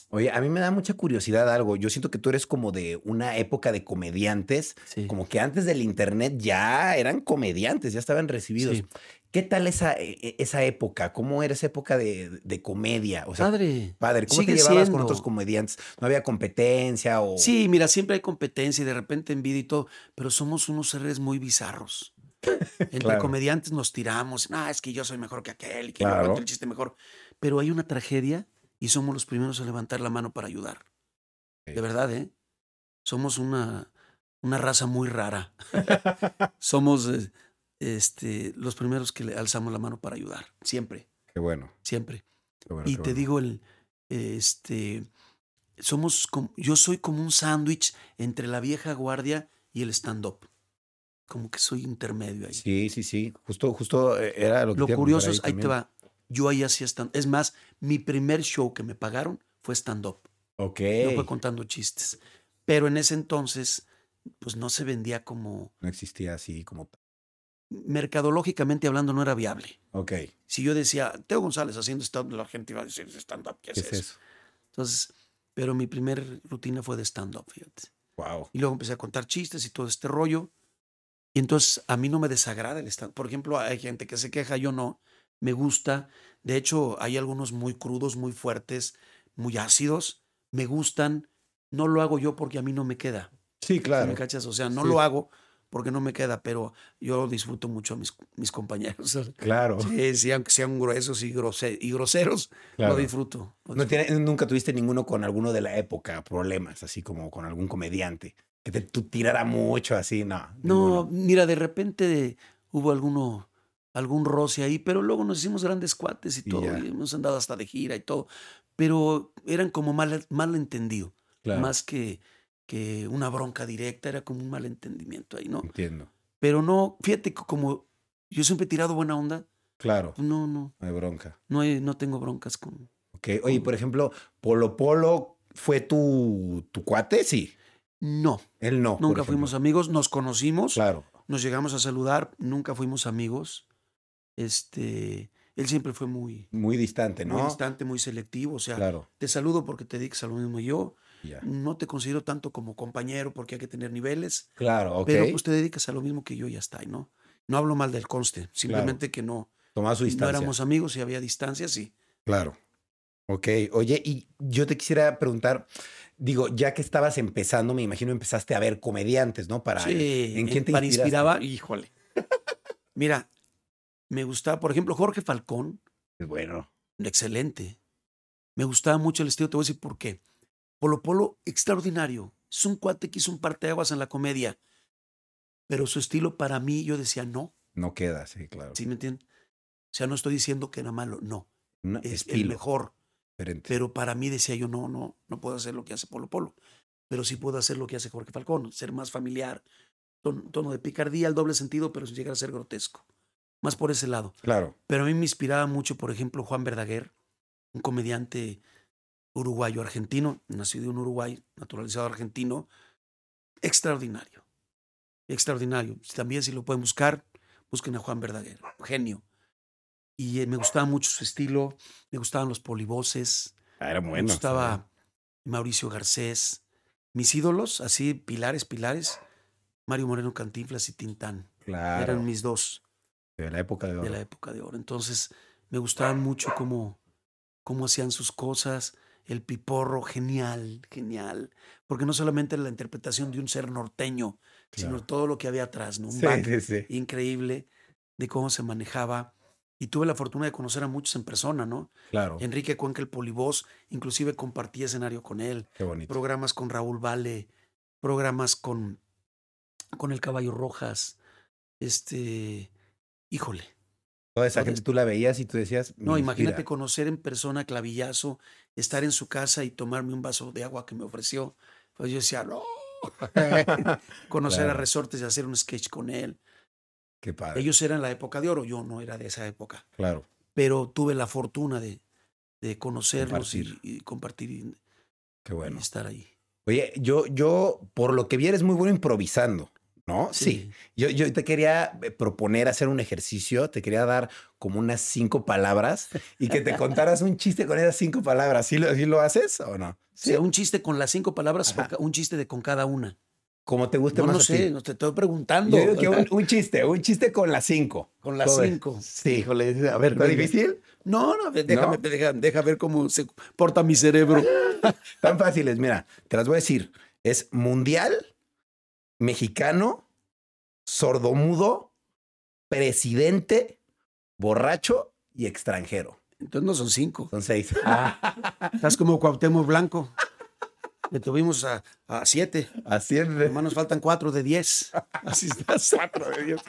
Oye, a mí me da mucha curiosidad algo. Yo siento que tú eres como de una época de comediantes, Sí. como que antes del internet ya eran comediantes, ya estaban recibidos. Sí. ¿Qué tal esa, e- esa época? ¿Cómo era esa época de, de comedia? O sea, Padre. padre, ¿cómo te llevabas con otros comediantes? ¿No había competencia o...? Sí, mira, siempre hay competencia y de repente envidia y todo, pero somos unos seres muy bizarros. Entre Claro. comediantes nos tiramos, ah, es que yo soy mejor que aquel y que yo Claro. cuento el chiste mejor. Pero hay una tragedia y somos los primeros a levantar la mano para ayudar. De verdad, ¿eh? Somos una, una raza muy rara. somos eh, este, los primeros que le alzamos la mano para ayudar. Siempre, Qué bueno. siempre. qué bueno, Y qué te bueno. digo, el, este, somos como, yo soy como un sándwich entre la vieja guardia y el stand-up. Como que soy intermedio ahí. Sí, sí, sí. Justo, justo eh, era lo que Lo curioso es, ahí te va, yo ahí hacía stand Es más, mi primer show que me pagaron fue stand-up. Ok. No fue contando chistes. Pero en ese entonces, pues no se vendía como, No existía así como... mercadológicamente hablando, no era viable. Ok. Si yo decía, Teo González haciendo stand-up, la gente iba a decir, stand-up, ¿qué es, ¿Qué es eso? eso? Entonces, pero mi primer rutina fue de stand-up, fíjate. Wow. Y luego empecé a contar chistes y todo este rollo. Y entonces a mí no me desagrada el stand. Por ejemplo, hay gente que se queja, yo no. Me gusta. De hecho, hay algunos muy crudos, muy fuertes, muy ácidos. Me gustan. No lo hago yo porque a mí no me queda. Sí, ¿Sí claro. ¿Me cachas? O sea, no Sí. lo hago porque no me queda, pero yo disfruto mucho a mis, mis compañeros. Claro. Sí, sí, aunque sean gruesos y, grose- y groseros, claro. lo disfruto. lo No disfruto. tiene, nunca tuviste ninguno con alguno de la época, problemas, así como con algún comediante. Que te tú tirara mucho así, no. No, ninguno. mira, de repente hubo alguno, algún roce ahí, pero luego nos hicimos grandes cuates y Y todo, ya. y hemos andado hasta de gira y todo, pero eran como mal, malentendido, Claro, más que, que una bronca directa, era como un malentendimiento ahí, ¿no? entiendo. Pero no, fíjate que como yo siempre he tirado buena onda, Claro, no, no, no hay bronca. no, hay- no tengo broncas con... Ok, oye, por ejemplo, Polo Polo fue tu, tu cuate, sí. No, Él no. nunca fuimos amigos, nos conocimos, Claro, nos llegamos a saludar, nunca fuimos amigos. Este, él siempre fue muy, muy distante, ¿no? muy distante, muy selectivo. O sea, Claro, te saludo porque te dedicas a lo mismo yo. No te considero tanto como compañero porque hay que tener niveles, Claro, ok. pero pues te dedicas a lo mismo que yo y ya está, ¿no? No hablo mal del conste, simplemente que no, Tomaba su no distancia. éramos amigos y había distancias y Claro. Ok, oye, y yo te quisiera preguntar, digo, ya que estabas empezando, me imagino empezaste a ver comediantes, ¿no? Para, sí, ¿En quién te para inspiraba, híjole. Mira, me gustaba, por ejemplo, Jorge Falcón, Bueno, excelente. Me gustaba mucho el estilo, te voy a decir por qué. Polo Polo, extraordinario. Es un cuate que hizo un parteaguas en la comedia. Pero su estilo para mí, yo decía no. no queda, sí, claro. ¿Sí me entienden? O sea, no estoy diciendo que era malo, no. Es el mejor. diferente. Pero para mí decía yo, no, no, no puedo hacer lo que hace Polo Polo. Pero sí puedo hacer lo que hace Jorge Falcón, ser más familiar, ton- tono de picardía, el doble sentido, pero sin llegar a ser grotesco. Más por ese lado. Claro, Pero a mí me inspiraba mucho, por ejemplo, Juan Verdaguer, un comediante uruguayo argentino, nacido en Uruguay, naturalizado argentino, extraordinario. Extraordinario. También si lo pueden buscar, busquen a Juan Verdaguer, genio. Y eh, me gustaba mucho su estilo, me gustaban los polivoces, Ah, era me bueno. gustaba Mauricio Garcés. Mis ídolos, así, pilares, pilares, Mario Moreno Cantinflas y Tintán. Claro, Eran mis dos de la época de oro. de la época de oro. Entonces, me gustaban mucho cómo, cómo hacían sus cosas. El piporro, genial, genial. Porque no solamente la interpretación de un ser norteño, sino todo lo que había atrás, ¿no? Un Sí, back sí, sí. increíble de cómo se manejaba. Y tuve la fortuna de conocer a muchos en persona, ¿no? Claro, Enrique Cuenca, el polivoz, inclusive compartí escenario con él. qué bonito. Programas con Raúl Vale, programas con, con el Caballo Rojas. Este, híjole. Toda esa gente tú la veías y tú decías. No, imagínate conocer en persona a Clavillazo, estar en su casa y tomarme un vaso de agua que me ofreció. Pues yo decía, no. conocer a. Resortes y hacer un sketch con él. Qué padre. Ellos eran la época de oro, yo no era de esa época. Claro. pero tuve la fortuna de, de conocerlos y- Compartir. y, compartir y, Qué y bueno. estar ahí. Oye, yo, yo, por lo que vi, eres muy bueno improvisando, ¿no? Sí. Yo, yo te quería eh, proponer hacer un ejercicio, te quería dar como unas cinco palabras y que te contaras un chiste con esas cinco palabras. ¿Sí lo, sí lo haces o no? Sea, un chiste con las cinco palabras, o Ajá. un chiste de con cada una. Como te guste No, más no a ti. sé, no te estoy preguntando. Yo digo que un, un chiste, un chiste con las cinco. Con las cinco. Sí. Híjole, a ver. ¿Está difícil? No, no, déjame, ¿No? Deja, deja ver cómo se porta mi cerebro. Tan fáciles, mira, te las voy a decir. Es mundial, mexicano, sordomudo, presidente, borracho y extranjero. Entonces no son cinco. Son seis. Estás como Cuauhtémoc Blanco. Le tuvimos a, a siete. Es. Nomás nos faltan cuatro de diez. Así estás. Cuatro de Dios.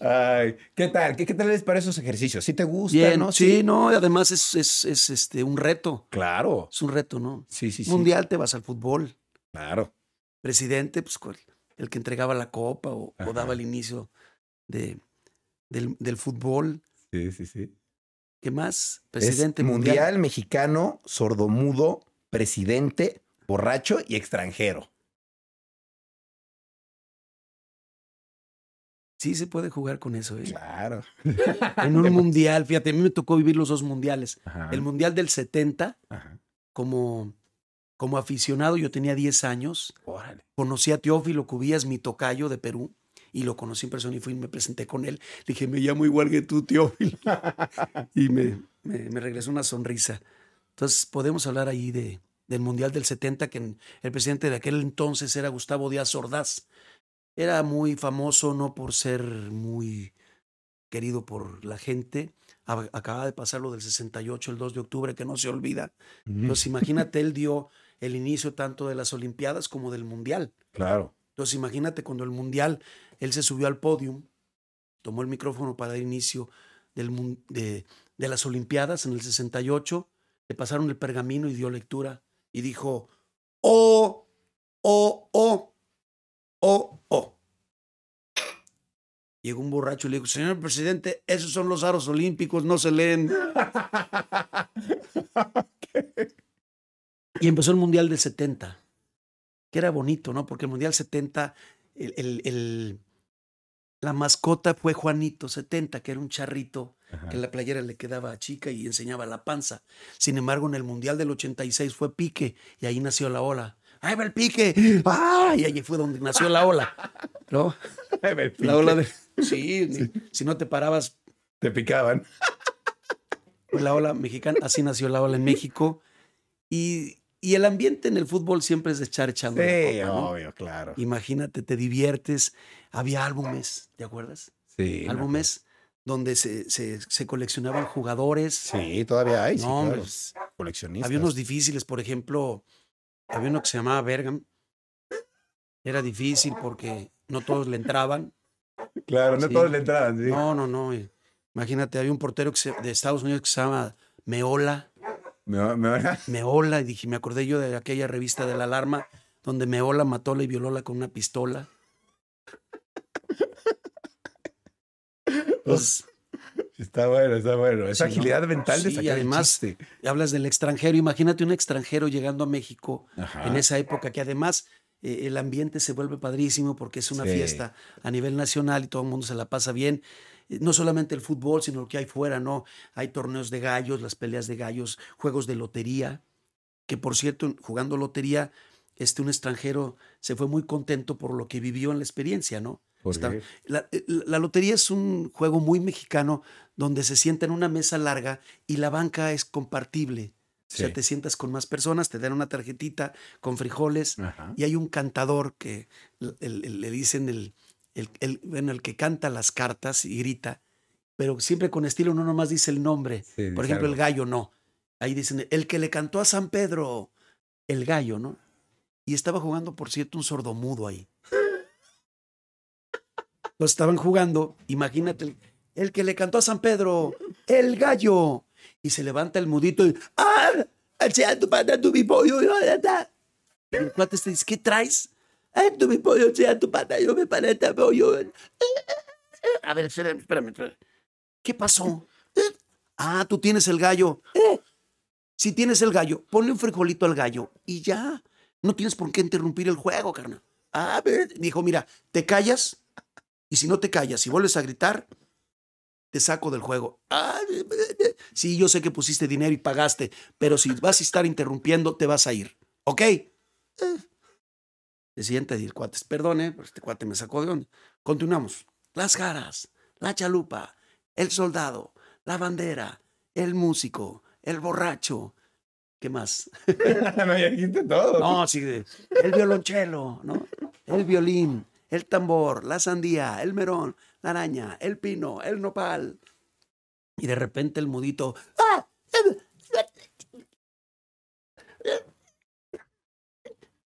Ay, ¿qué tal? ¿Qué, qué tal les para esos ejercicios? ¿Sí te gusta, Bien, no? sí, no, y además es, es, es, este, un reto. Claro. Es un reto, ¿no? Sí, sí, sí. Mundial te vas al fútbol. Claro. Presidente, pues el que entregaba la copa o, daba el inicio de, del, del fútbol. Sí, sí, sí. ¿Qué más? Es Presidente mundial, mexicano, sordomudo, presidente, borracho y extranjero. Sí se puede jugar con eso, ¿eh? Claro. En un mundial, fíjate, a mí me tocó vivir los dos mundiales. Ajá. El mundial del 70, Ajá. como, como aficionado, yo tenía 10 años. Órale. Conocí a Teófilo Cubías, mi tocayo de Perú, y lo conocí en persona y fui y me presenté con él. Le dije, me llamo igual que tú, Teófilo. y me, me, me regresó una sonrisa. Entonces, podemos hablar ahí de, del Mundial del 70, que el presidente de aquel entonces era Gustavo Díaz Ordaz. Era muy famoso, no por ser muy querido por la gente. Ab- Acaba de pasar lo del 68, el 2 de octubre, que no se olvida. Entonces, imagínate, él dio el inicio tanto de las Olimpiadas como del Mundial. Claro. Entonces, imagínate cuando el Mundial, él se subió al podio, tomó el micrófono para dar inicio del, de las Olimpiadas en el 68, le pasaron el pergamino y dio lectura y dijo, oh, oh, oh, oh, oh. Llegó un borracho y le dijo, señor presidente, esos son los aros olímpicos, no se leen. Y empezó el Mundial del 70, que era bonito, ¿no? Porque el Mundial 70, el, el- el- la mascota fue Juanito 70, que era un charrito Ajá. que la playera le quedaba chica y enseñaba la panza. Sin embargo, en el Mundial del 86 fue Pique y ahí nació la ola. ¡Ahí va el Pique! ¡Ah! Y allí fue donde nació la ola. ¿No? La ola de... Sí, ni- si no te parabas, Te picaban. La ola mexicana, así nació la ola en México. Y, y el ambiente en el fútbol siempre es de echar echando Sí, copa, ¿no? obvio, claro. Imagínate, te diviertes. Había álbumes, ¿te acuerdas? Sí. me álbumes donde se, se- se coleccionaban jugadores. Sí, todavía hay. No, claro. pues, Coleccionistas. había unos difíciles, por ejemplo, había uno que se llamaba Bergam. Era difícil porque no todos le entraban. Claro, no Sí. todos le entraban, sí. No, no, no. Imagínate, había un portero que se- de Estados Unidos que se llama Meola. Me, me Meola, y dije, me acordé yo de aquella revista de la alarma donde Meola mató y violóla con una pistola. Pues, Está bueno, está bueno. Esa Sí, ¿no? agilidad mental de sacar y el además- chiste. hablas del extranjero, imagínate un extranjero llegando a México Ajá. en esa época, que además eh, el ambiente se vuelve padrísimo porque es una Sí. fiesta a nivel nacional y todo el mundo se la pasa bien. Eh, No solamente el fútbol, sino lo que hay fuera, ¿no? Hay torneos de gallos, las peleas de gallos, juegos de lotería, que por cierto, jugando lotería, este, un extranjero se fue muy contento por lo que vivió en la experiencia, ¿no? ¿Por Está- qué? la, eh, la lotería es un juego muy mexicano donde se sienta en una mesa larga y la banca es compartible. O sea, te sientas con más personas, te dan una tarjetita con frijoles Ajá. y hay un cantador que el- le dicen el, el, el- bueno, el que canta las cartas y grita, pero siempre con estilo, no nomás dice el nombre. Sí, Por ejemplo, algo. el gallo no. Ahí dicen, el que le cantó a San Pedro, el gallo, ¿no? Y estaba jugando, por cierto, un sordomudo ahí. Lo estaban jugando, imagínate, el, el que le cantó a San Pedro, el gallo. Y se levanta el mudito y, ¡ah! ¡Sea tu tu mi pollo! yo, ya está". Y el cuate te dice, ¿qué traes? ¡Ay, tu mi pollo, sea tu pata, yo me parece pollo! A ver, espérame, espérame, espérame. ¿Qué pasó? "Eh, Ah, tú tienes el gallo. "Eh, Si tienes el gallo, ponle un frijolito al gallo y ya. No tienes por qué interrumpir el juego, carnal. Ah, ve", dijo, mira, te callas y si no te callas y vuelves a gritar, te saco del juego. Ah, sí, yo sé que pusiste dinero y pagaste, pero si vas a estar interrumpiendo, te vas a ir. ¿Ok? Eh. Se sienta y el cuate, perdone, pero este cuate me sacó de onda. Continuamos. Las caras, la chalupa, el soldado, la bandera, el músico, el borracho. ¿Qué más? no, ya dijiste todo. No, sí, el violonchelo, ¿no? El violín, el tambor, la sandía, el merón, la araña, el pino, el nopal. Y de repente el mudito. ¡Ah!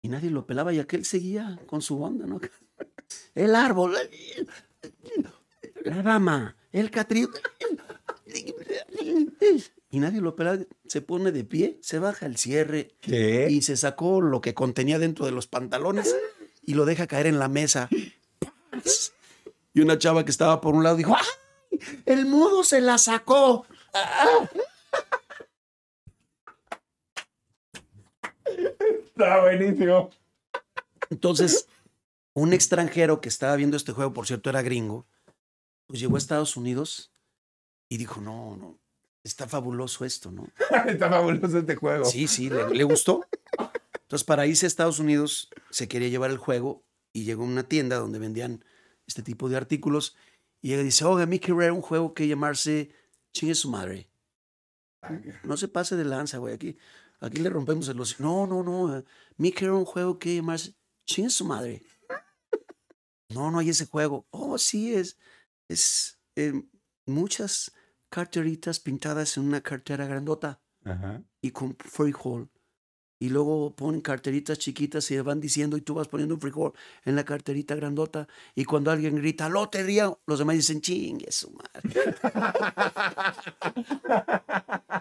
Y nadie lo pelaba y aquel seguía con su onda, ¿no? El árbol, la dama, el catrío. Y nadie lo pelaba. Se pone de pie, se baja el cierre ¿Qué? y se sacó lo que contenía dentro de los pantalones y lo deja caer en la mesa. Y una chava que estaba por un lado dijo, ¡ay! El mudo se la sacó. Está buenísimo. Entonces, un extranjero que estaba viendo este juego, por cierto, era gringo, pues llegó a Estados Unidos y dijo, no, no, está fabuloso esto, ¿no? Está fabuloso este juego. Sí, sí, le, le gustó. Entonces, para irse a Estados Unidos, se quería llevar el juego y llegó a una tienda donde vendían este tipo de artículos y llega y dice, oiga, a mí quiero un juego que llamarse Chingue su madre. No se pase de lanza, güey, aquí, aquí le rompemos el. No, no, no, eh, mí quiero un juego que llamarse Chingue su madre. No, no hay ese juego. Oh, sí, es, es eh, muchas carteritas pintadas en una cartera grandota Ajá. y con frijol. Y luego ponen carteritas chiquitas y van diciendo y tú vas poniendo un frijol en la carterita grandota. Y cuando alguien grita, lotería, los demás dicen, chingue su madre.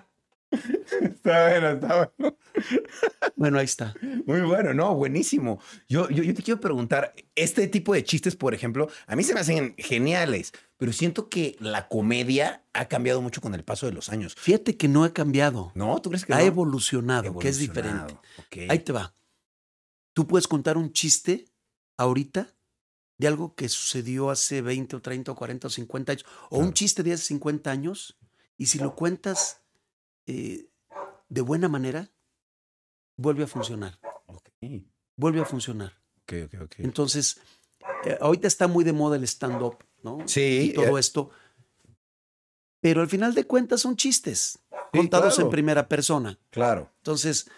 Está bueno, está bueno. Bueno, ahí está. Muy bueno, no, buenísimo. Yo, yo, yo te quiero preguntar, este tipo de chistes, por ejemplo, a mí se me hacen geniales, pero siento que la comedia ha cambiado mucho con el paso de los años. Fíjate que no ha cambiado. ¿No? ¿Tú crees que Ha no? evolucionado, que es diferente. Evolucionado, ok. Ahí te va. Tú puedes contar un chiste ahorita de algo que sucedió hace 20 o 30 o 40 o 50 años, o un chiste de hace 50 años, y si lo cuentas eh, de buena manera, vuelve a funcionar, vuelve a funcionar. Entonces, eh, ahorita está muy de moda el stand-up, ¿no? Sí, Y todo eh. esto. Pero al final de cuentas son chistes contados claro. en primera persona. Claro. Entonces,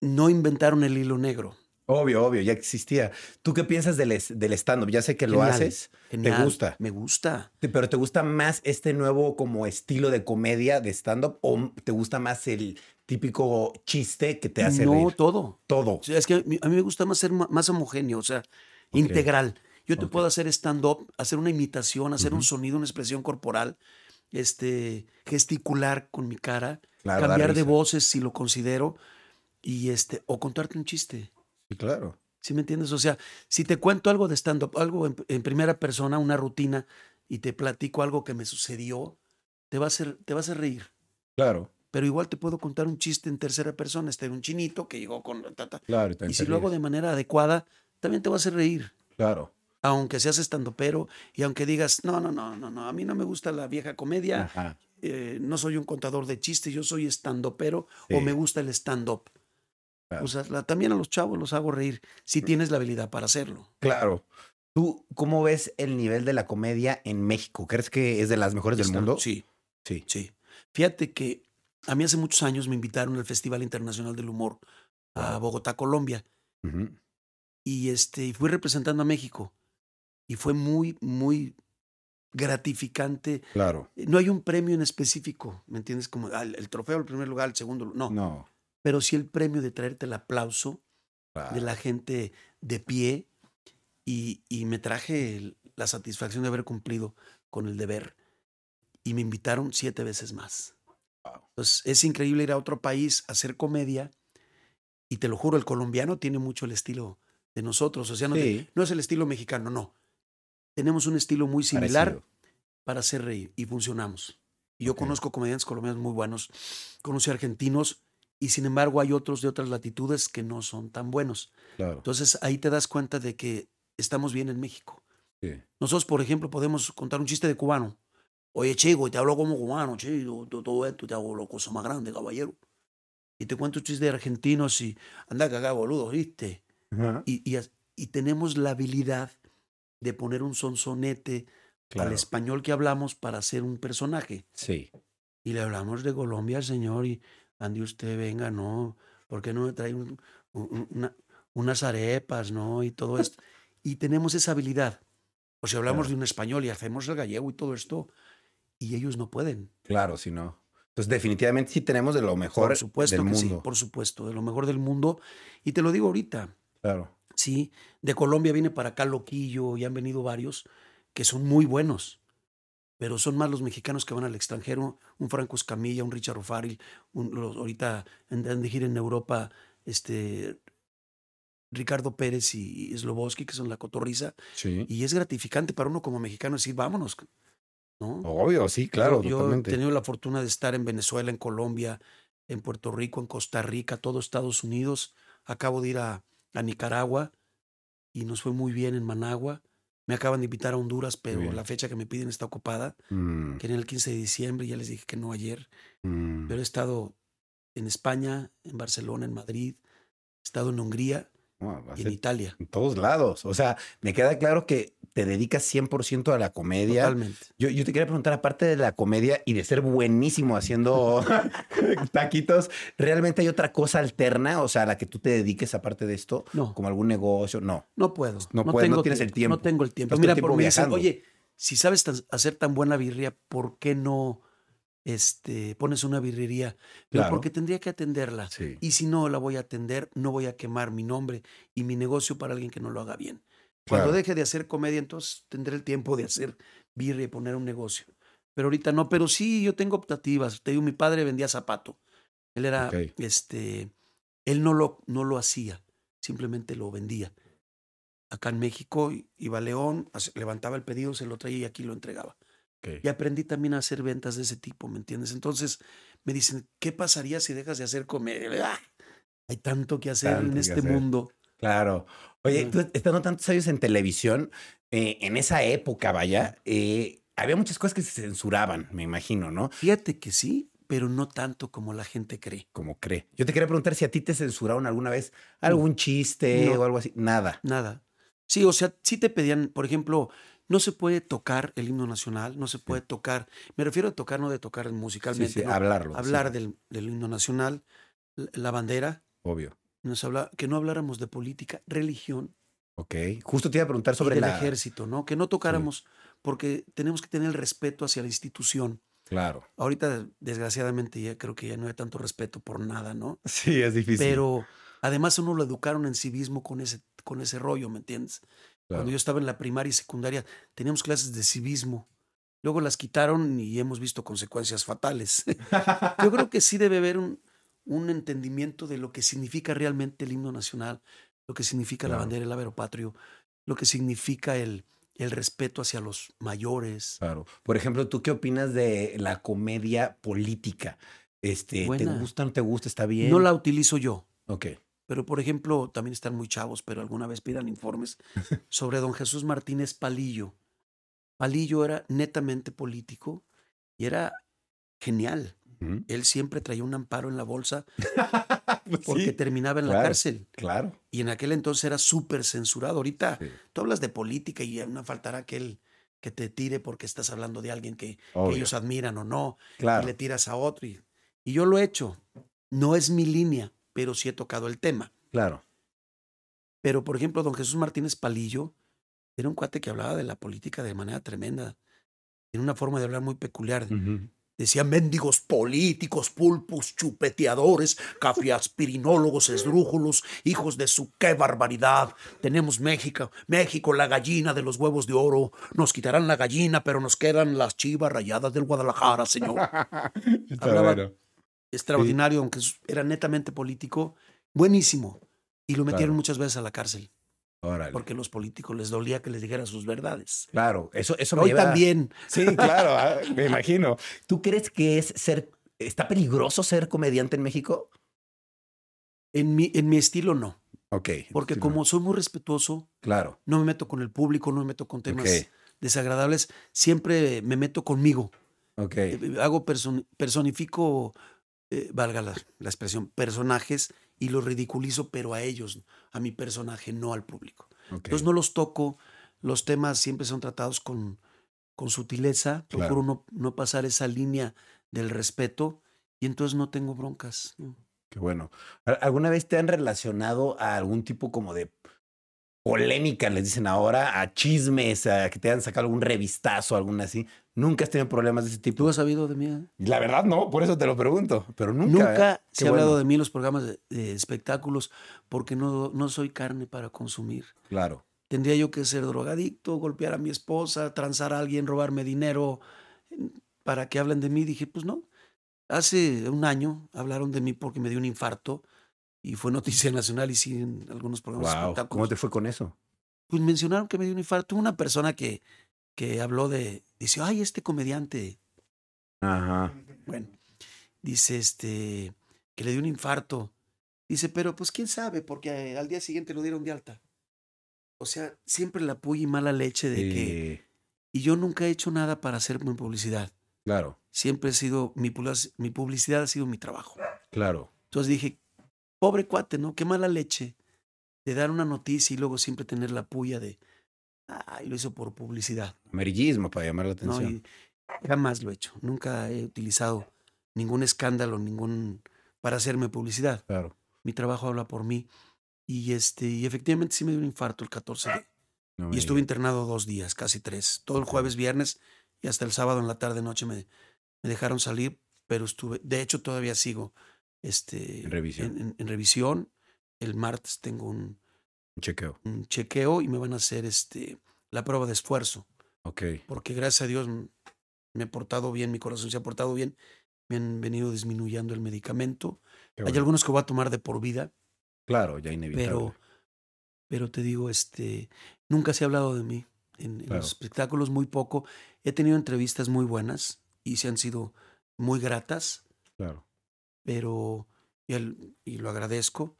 no inventaron el hilo negro. Obvio, obvio, ya existía. ¿Tú qué piensas del, del stand-up? Ya sé que lo haces. Genial. ¿Te gusta? Me gusta. ¿Pero te gusta más este nuevo como estilo de comedia de stand-up o te gusta más el típico chiste que te hace no reír? todo. Todo. Es que a mí me gusta más ser más homogéneo, o sea, integral. Yo te puedo hacer stand-up, hacer una imitación, hacer un sonido, una expresión corporal, este, gesticular con mi cara, Claro, cambiar de voces si lo considero, y este, o contarte un chiste. Sí, claro. ¿Sí me entiendes? O sea, si te cuento algo de stand-up, algo en, en primera persona, una rutina, y te platico algo que me sucedió, te va a hacer, te va a hacer reír. Claro. Pero igual te puedo contar un chiste en tercera persona. Este un chinito que llegó con... ta, ta, Claro. y si lo hago de manera adecuada, también te va a hacer reír. Claro. Aunque seas estandopero y aunque digas, no, no, no, no, no, a mí no me gusta la vieja comedia, Ajá. eh, no soy un contador de chistes, yo soy estandopero o Sí. me gusta el stand-up. Claro. O sea, la- también a los chavos los hago reír si tienes la habilidad para hacerlo. Claro. ¿Tú cómo ves el nivel de la comedia en México? ¿Crees que es de las mejores del mundo? Sí, Sí. sí. Fíjate que a mí hace muchos años me invitaron al Festival Internacional del Humor a Bogotá, Colombia. Ujú. y este fui representando a México y fue muy muy gratificante Claro. no hay un premio en específico me entiendes como ah, el, el trofeo el primer lugar el segundo no, No. Pero sí el premio de traerte el aplauso de la gente de pie y, y me traje el- la satisfacción de haber cumplido con el deber y me invitaron siete veces más Wow. entonces es increíble ir a otro país a hacer comedia y te lo juro el colombiano tiene mucho el estilo de nosotros o sea no, te- Sí. no es el estilo mexicano, no. Tenemos un estilo muy similar Parecido. para hacer reír y funcionamos. Y yo conozco comediantes colombianos muy buenos, conocí argentinos y sin embargo hay otros de otras latitudes que no son tan buenos. Claro. Entonces ahí te das cuenta de que estamos bien en México. Sí. Nosotros, por ejemplo, podemos contar un chiste de cubano. Oye, chico, te hablo como cubano, chico, to- todo esto, te hago la cosa más grande, caballero. Y te cuento un chiste de argentinos y anda cagá, boludo, ¿viste? Y, y tenemos la habilidad de poner un sonsonete Claro. al español que hablamos para hacer un personaje. Sí. Y le hablamos de Colombia al señor y ande usted, venga, no, ¿por qué no me trae un- un- una- unas arepas, no? Y todo esto. Y tenemos esa habilidad. O si hablamos Claro. de un español y hacemos el gallego y todo esto, y ellos no pueden. Claro, si no. Entonces, definitivamente sí tenemos de lo mejor Por supuesto del que mundo. sí, por supuesto, de lo mejor del mundo. Y te lo digo ahorita, Claro. sí, de Colombia viene para acá Loquillo y han venido varios que son muy buenos. Pero son más los mexicanos que van al extranjero, un Franco Escamilla, un Richard los- ahorita andan de gira en Europa, este Ricardo Pérez y Sloboski, que son la cotorriza, Sí. y es gratificante para uno como mexicano decir, vámonos, ¿no? Obvio, sí, claro, yo, yo he tenido la fortuna de estar en Venezuela, en Colombia, en Puerto Rico, en Costa Rica, todo Estados Unidos. Acabo de ir a, a Nicaragua y nos fue muy bien en Managua. Me acaban de invitar a Honduras, pero bien. la fecha que me piden está ocupada. Mm, Querían el 15 de diciembre ya les dije que no ayer. mm. Pero he estado en España, en Barcelona, en Madrid, he estado en Hungría y en Italia. en todos lados. O sea, me queda claro que te dedicas 100% a la comedia. Totalmente. Yo, yo te quería preguntar, aparte de la comedia y de ser buenísimo haciendo taquitos, ¿realmente hay otra cosa alterna? O sea, a la que tú te dediques aparte de esto, No, como algún negocio. No. no puedo. No puedes, no tengo tienes el tiempo. No tengo el tiempo. Mira, el tiempo por, dicen, viajando. oye, si sabes tan- hacer tan buena birria, ¿por qué no este, pones una birrería? Pero Claro. porque tendría que atenderla. Sí. Y si no la voy a atender, no voy a quemar mi nombre y mi negocio para alguien que no lo haga bien. Cuando Claro. deje de hacer comedia, entonces tendré el tiempo de hacer birria y poner un negocio. Pero ahorita no, pero sí, yo tengo optativas. Te digo, mi padre vendía zapato. Él era, este, él no lo, no lo hacía, simplemente lo vendía. Acá en México iba a León, levantaba el pedido, se lo traía y aquí lo entregaba. Y aprendí también a hacer ventas de ese tipo, ¿me entiendes? Entonces me dicen, ¿qué pasaría si dejas de hacer comedia? ¡Ah! Hay tanto que hacer Tanto en que este hacer. mundo. Claro. Oye, tú estando tantos años en televisión, eh, en esa época, vaya, eh, había muchas cosas que se censuraban, me imagino, ¿no? Fíjate que sí, pero no tanto como la gente cree. Como cree. Yo te quería preguntar si a ti te censuraron alguna vez algún chiste No. o algo así. Nada. Nada. Sí, o sea, sí te pedían, por ejemplo, no se puede tocar el himno nacional, no se puede tocar, me refiero a tocar, no de tocar musicalmente, sí, ¿no? hablarlo. hablar del, del himno nacional, la bandera, Obvio. Nos habla, que no habláramos de política, religión Ok. Justo te iba a preguntar sobre del la... ejército, ¿no? Que no tocáramos, porque tenemos que tener el respeto hacia la institución. Claro. Ahorita, desgraciadamente, ya creo que ya no hay tanto respeto por nada, ¿no? Sí, es difícil. Pero además uno lo educaron en civismo con ese, con ese rollo, ¿me entiendes? Claro. Cuando yo estaba en la primaria y secundaria, teníamos clases de civismo. Luego las quitaron y hemos visto consecuencias fatales. Yo creo que sí debe haber un, un entendimiento de lo que significa realmente el himno nacional, lo que significa la bandera, el aberopatrio, lo que significa el, el respeto hacia los mayores. Claro. Por ejemplo, ¿tú qué opinas de la comedia política? Este, ¿Te gusta, no te gusta? ¿Está bien? No la utilizo yo, Ok. pero por ejemplo, también están muy chavos, pero alguna vez pidan informes sobre don Jesús Martínez Palillo. Palillo era netamente político y era genial. Él siempre traía un amparo en la bolsa Pues porque sí, terminaba en la cárcel. claro. Y en aquel entonces era súper censurado. Ahorita Sí, tú hablas de política y no faltará aquel que te tire porque estás hablando de alguien que, ellos admiran o no, Claro. y le tiras a otro. Y, y yo lo he hecho. No es mi línea, pero sí he tocado el tema. Claro. Pero, por ejemplo, don Jesús Martínez Palillo era un cuate que hablaba de la política de manera tremenda. Tiene una forma de hablar muy peculiar. Decía mendigos políticos, pulpos, chupeteadores, cafiaspirinólogos, esdrújulos, hijos de su qué barbaridad. Tenemos México, México, la gallina de los huevos de oro. Nos quitarán la gallina, pero nos quedan las chivas rayadas del Guadalajara, señor. Hablaba- bueno. Extraordinario, aunque era netamente político, buenísimo. Y lo metieron Claro. muchas veces a la cárcel. Órale. porque los políticos les dolía que les dijera sus verdades. Claro, eso, eso me Hoy lleva- también. Sí, claro, ah, me imagino. ¿Tú crees que es ser, está peligroso ser comediante en México? En mi, en mi estilo no, Ok. porque sí, no. como soy muy respetuoso, Claro. no me meto con el público, no me meto con temas desagradables, siempre me meto conmigo. Ok. Eh, Hago person- personifico, eh, valga la, la expresión, personajes y los ridiculizo, pero a ellos, a mi personaje, no al público. Entonces no los toco, los temas siempre son tratados con, con sutileza, Claro. procuro no, no pasar esa línea del respeto y entonces no tengo broncas. ¿no? Qué bueno. ¿Al- ¿Alguna vez te han relacionado a algún tipo como de polémica, les dicen ahora, a chismes, a que te han sacado algún revistazo, alguna así? ¿Nunca has tenido problemas de ese ¿Tú tipo? has sabido de mí? eh? La verdad no, por eso te lo pregunto, pero nunca. Nunca, ¿eh? se ha hablado de mí en los programas de, de espectáculos porque no, no soy carne para consumir. Claro. Tendría yo que ser drogadicto, golpear a mi esposa, transar a alguien, robarme dinero eh, para que hablen de mí. Dije, pues no. Hace un año hablaron de mí porque me dio un infarto y fue noticia nacional y sí en algunos programas de Wow. espectáculos. ¿Cómo te fue con eso? Pues mencionaron que me dio un infarto. Una persona que, que habló de, dice, ay, este comediante, Ajá. bueno, dice este, que le dio un infarto. Dice, pero pues quién sabe, porque al día siguiente lo dieron de alta. O sea, siempre la puya y mala leche de que... Y yo nunca he hecho nada para hacerme publicidad. claro, Siempre he sido, mi, mi publicidad ha sido mi trabajo. claro. Entonces dije, pobre cuate, ¿no? Qué mala leche de dar una noticia y luego siempre tener la puya de, ay, lo hizo por publicidad. Amarillismo para llamar la atención. Jamás lo he hecho. Nunca he utilizado ningún escándalo, ningún para hacerme publicidad. Claro. Mi trabajo habla por mí. Y este, y efectivamente sí me dio un infarto el 14 de, No y estuve internado dos días, casi tres. Todo el jueves, viernes y hasta el sábado en la tarde noche me, me dejaron salir, pero estuve, de hecho todavía sigo este, En revisión. En, en- en revisión. El martes tengo un, Un chequeo. un chequeo y me van a hacer este, la prueba de esfuerzo, Ok. porque gracias a Dios me he portado bien, mi corazón se ha portado bien, me han venido disminuyendo el medicamento. Hay algunos que voy a tomar de por vida, Claro, ya inevitable. pero, pero te digo, este, nunca se ha hablado de mí. En, en Claro. los espectáculos muy poco. He tenido entrevistas muy buenas y se han sido muy gratas, Claro. pero, y, el- y lo agradezco,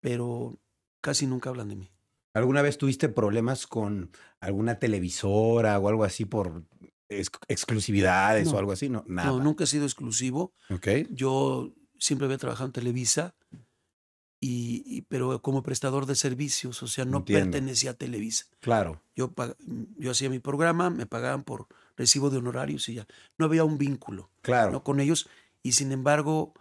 pero casi nunca hablan de mí. ¿Alguna vez tuviste problemas con alguna televisora o algo así por ex- exclusividades No. o algo así? No, nada. No, nunca he sido exclusivo. Ok. Yo siempre había trabajado en Televisa, y, y- pero como prestador de servicios, o sea, no Entiendo. pertenecía a Televisa. Claro. Yo, yo hacía mi programa, me pagaban por recibo de honorarios y ya. No había un vínculo Claro. ¿no? con ellos y sin embargo,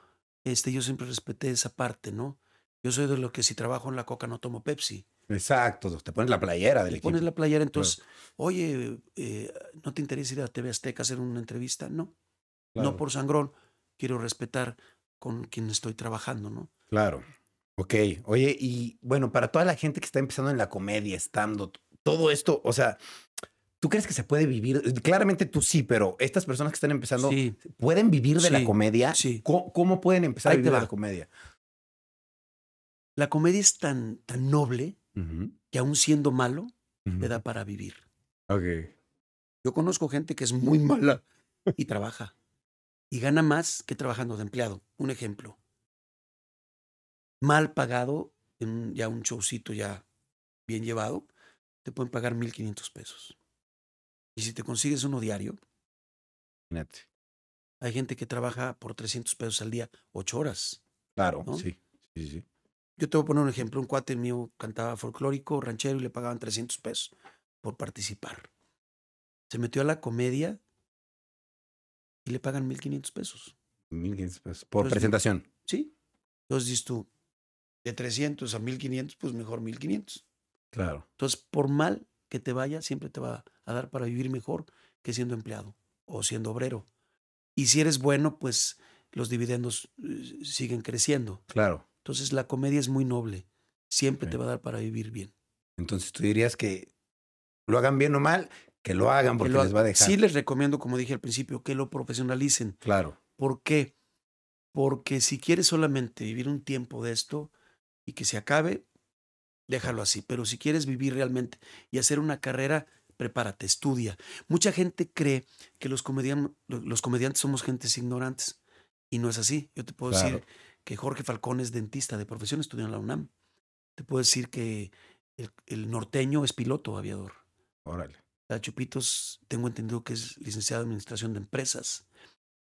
este, yo siempre respeté esa parte, ¿no? Yo soy de los que si trabajo en la coca no tomo Pepsi. Exacto. Te pones la playera del Te equipo. pones la playera, entonces, oye, eh, ¿no te interesa ir a TV Azteca a hacer una entrevista? No, Claro. no por sangrón. Quiero respetar con quien estoy trabajando, ¿no? Claro. Ok. Oye, y bueno, para toda la gente que está empezando en la comedia, estando, todo esto, o sea, ¿tú crees que se puede vivir? Claramente tú sí, pero estas personas que están empezando, Sí, ¿pueden vivir de la comedia? sí. ¿Cómo, cómo pueden empezar Ahí a vivir de la comedia? La comedia es tan, tan noble que aún siendo malo, ujú. te da para vivir. Ok. Yo conozco gente que es muy mala y trabaja y gana más que trabajando de empleado. Un ejemplo. Mal pagado, en ya un showcito ya bien llevado, te pueden pagar 1.500 pesos. Y si te consigues uno diario, hay gente que trabaja por 300 pesos al día, ocho horas. Claro, ¿No? sí. Sí, sí. Yo te voy a poner un ejemplo. Un cuate mío cantaba folclórico, ranchero y le pagaban 300 pesos por participar. Se metió a la comedia y le pagan 1.500 pesos. 1500 pesos. Por Pues, presentación. ¿Sí? Entonces dices tú, de 300 a 1500, pues mejor 1500. Claro. Entonces, por mal que te vaya, siempre te va a dar para vivir mejor que siendo empleado o siendo obrero. Y si eres bueno, pues los dividendos eh, siguen creciendo. Claro. Entonces, la comedia es muy noble. Siempre te va a dar para vivir bien. Entonces tú dirías que lo hagan bien o mal, que lo hagan Que porque lo- les va a dejar. Sí les recomiendo, como dije al principio, que lo profesionalicen. Claro. ¿Por qué? Porque si quieres solamente vivir un tiempo de esto y que se acabe, déjalo así. Pero si quieres vivir realmente y hacer una carrera, prepárate, estudia. Mucha gente cree que los, comedian- los comediantes somos gentes ignorantes y no es así. Yo te puedo Claro. decir que Jorge Falcón es dentista de profesión, estudió en la UNAM. Te puedo decir que el, el norteño es piloto aviador. Órale. La Chupitos, tengo entendido que es licenciado en administración de empresas.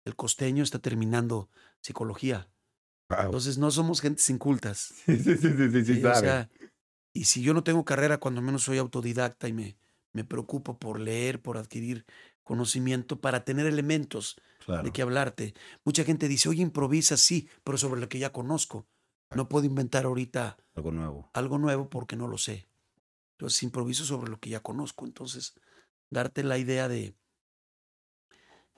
El costeño está terminando psicología. Wow. Entonces no somos gentes incultas. Sí, sí, sí, sí, sí, sea, y si yo no tengo carrera, cuando menos soy autodidacta y me, me preocupo por leer, por adquirir conocimiento, para tener elementos claro. de qué hablarte. Mucha gente dice, oye, improvisa, sí, pero sobre lo que ya conozco. No puedo inventar ahorita Algo nuevo. algo nuevo porque no lo sé. Entonces improviso sobre lo que ya conozco. Entonces, darte la idea de,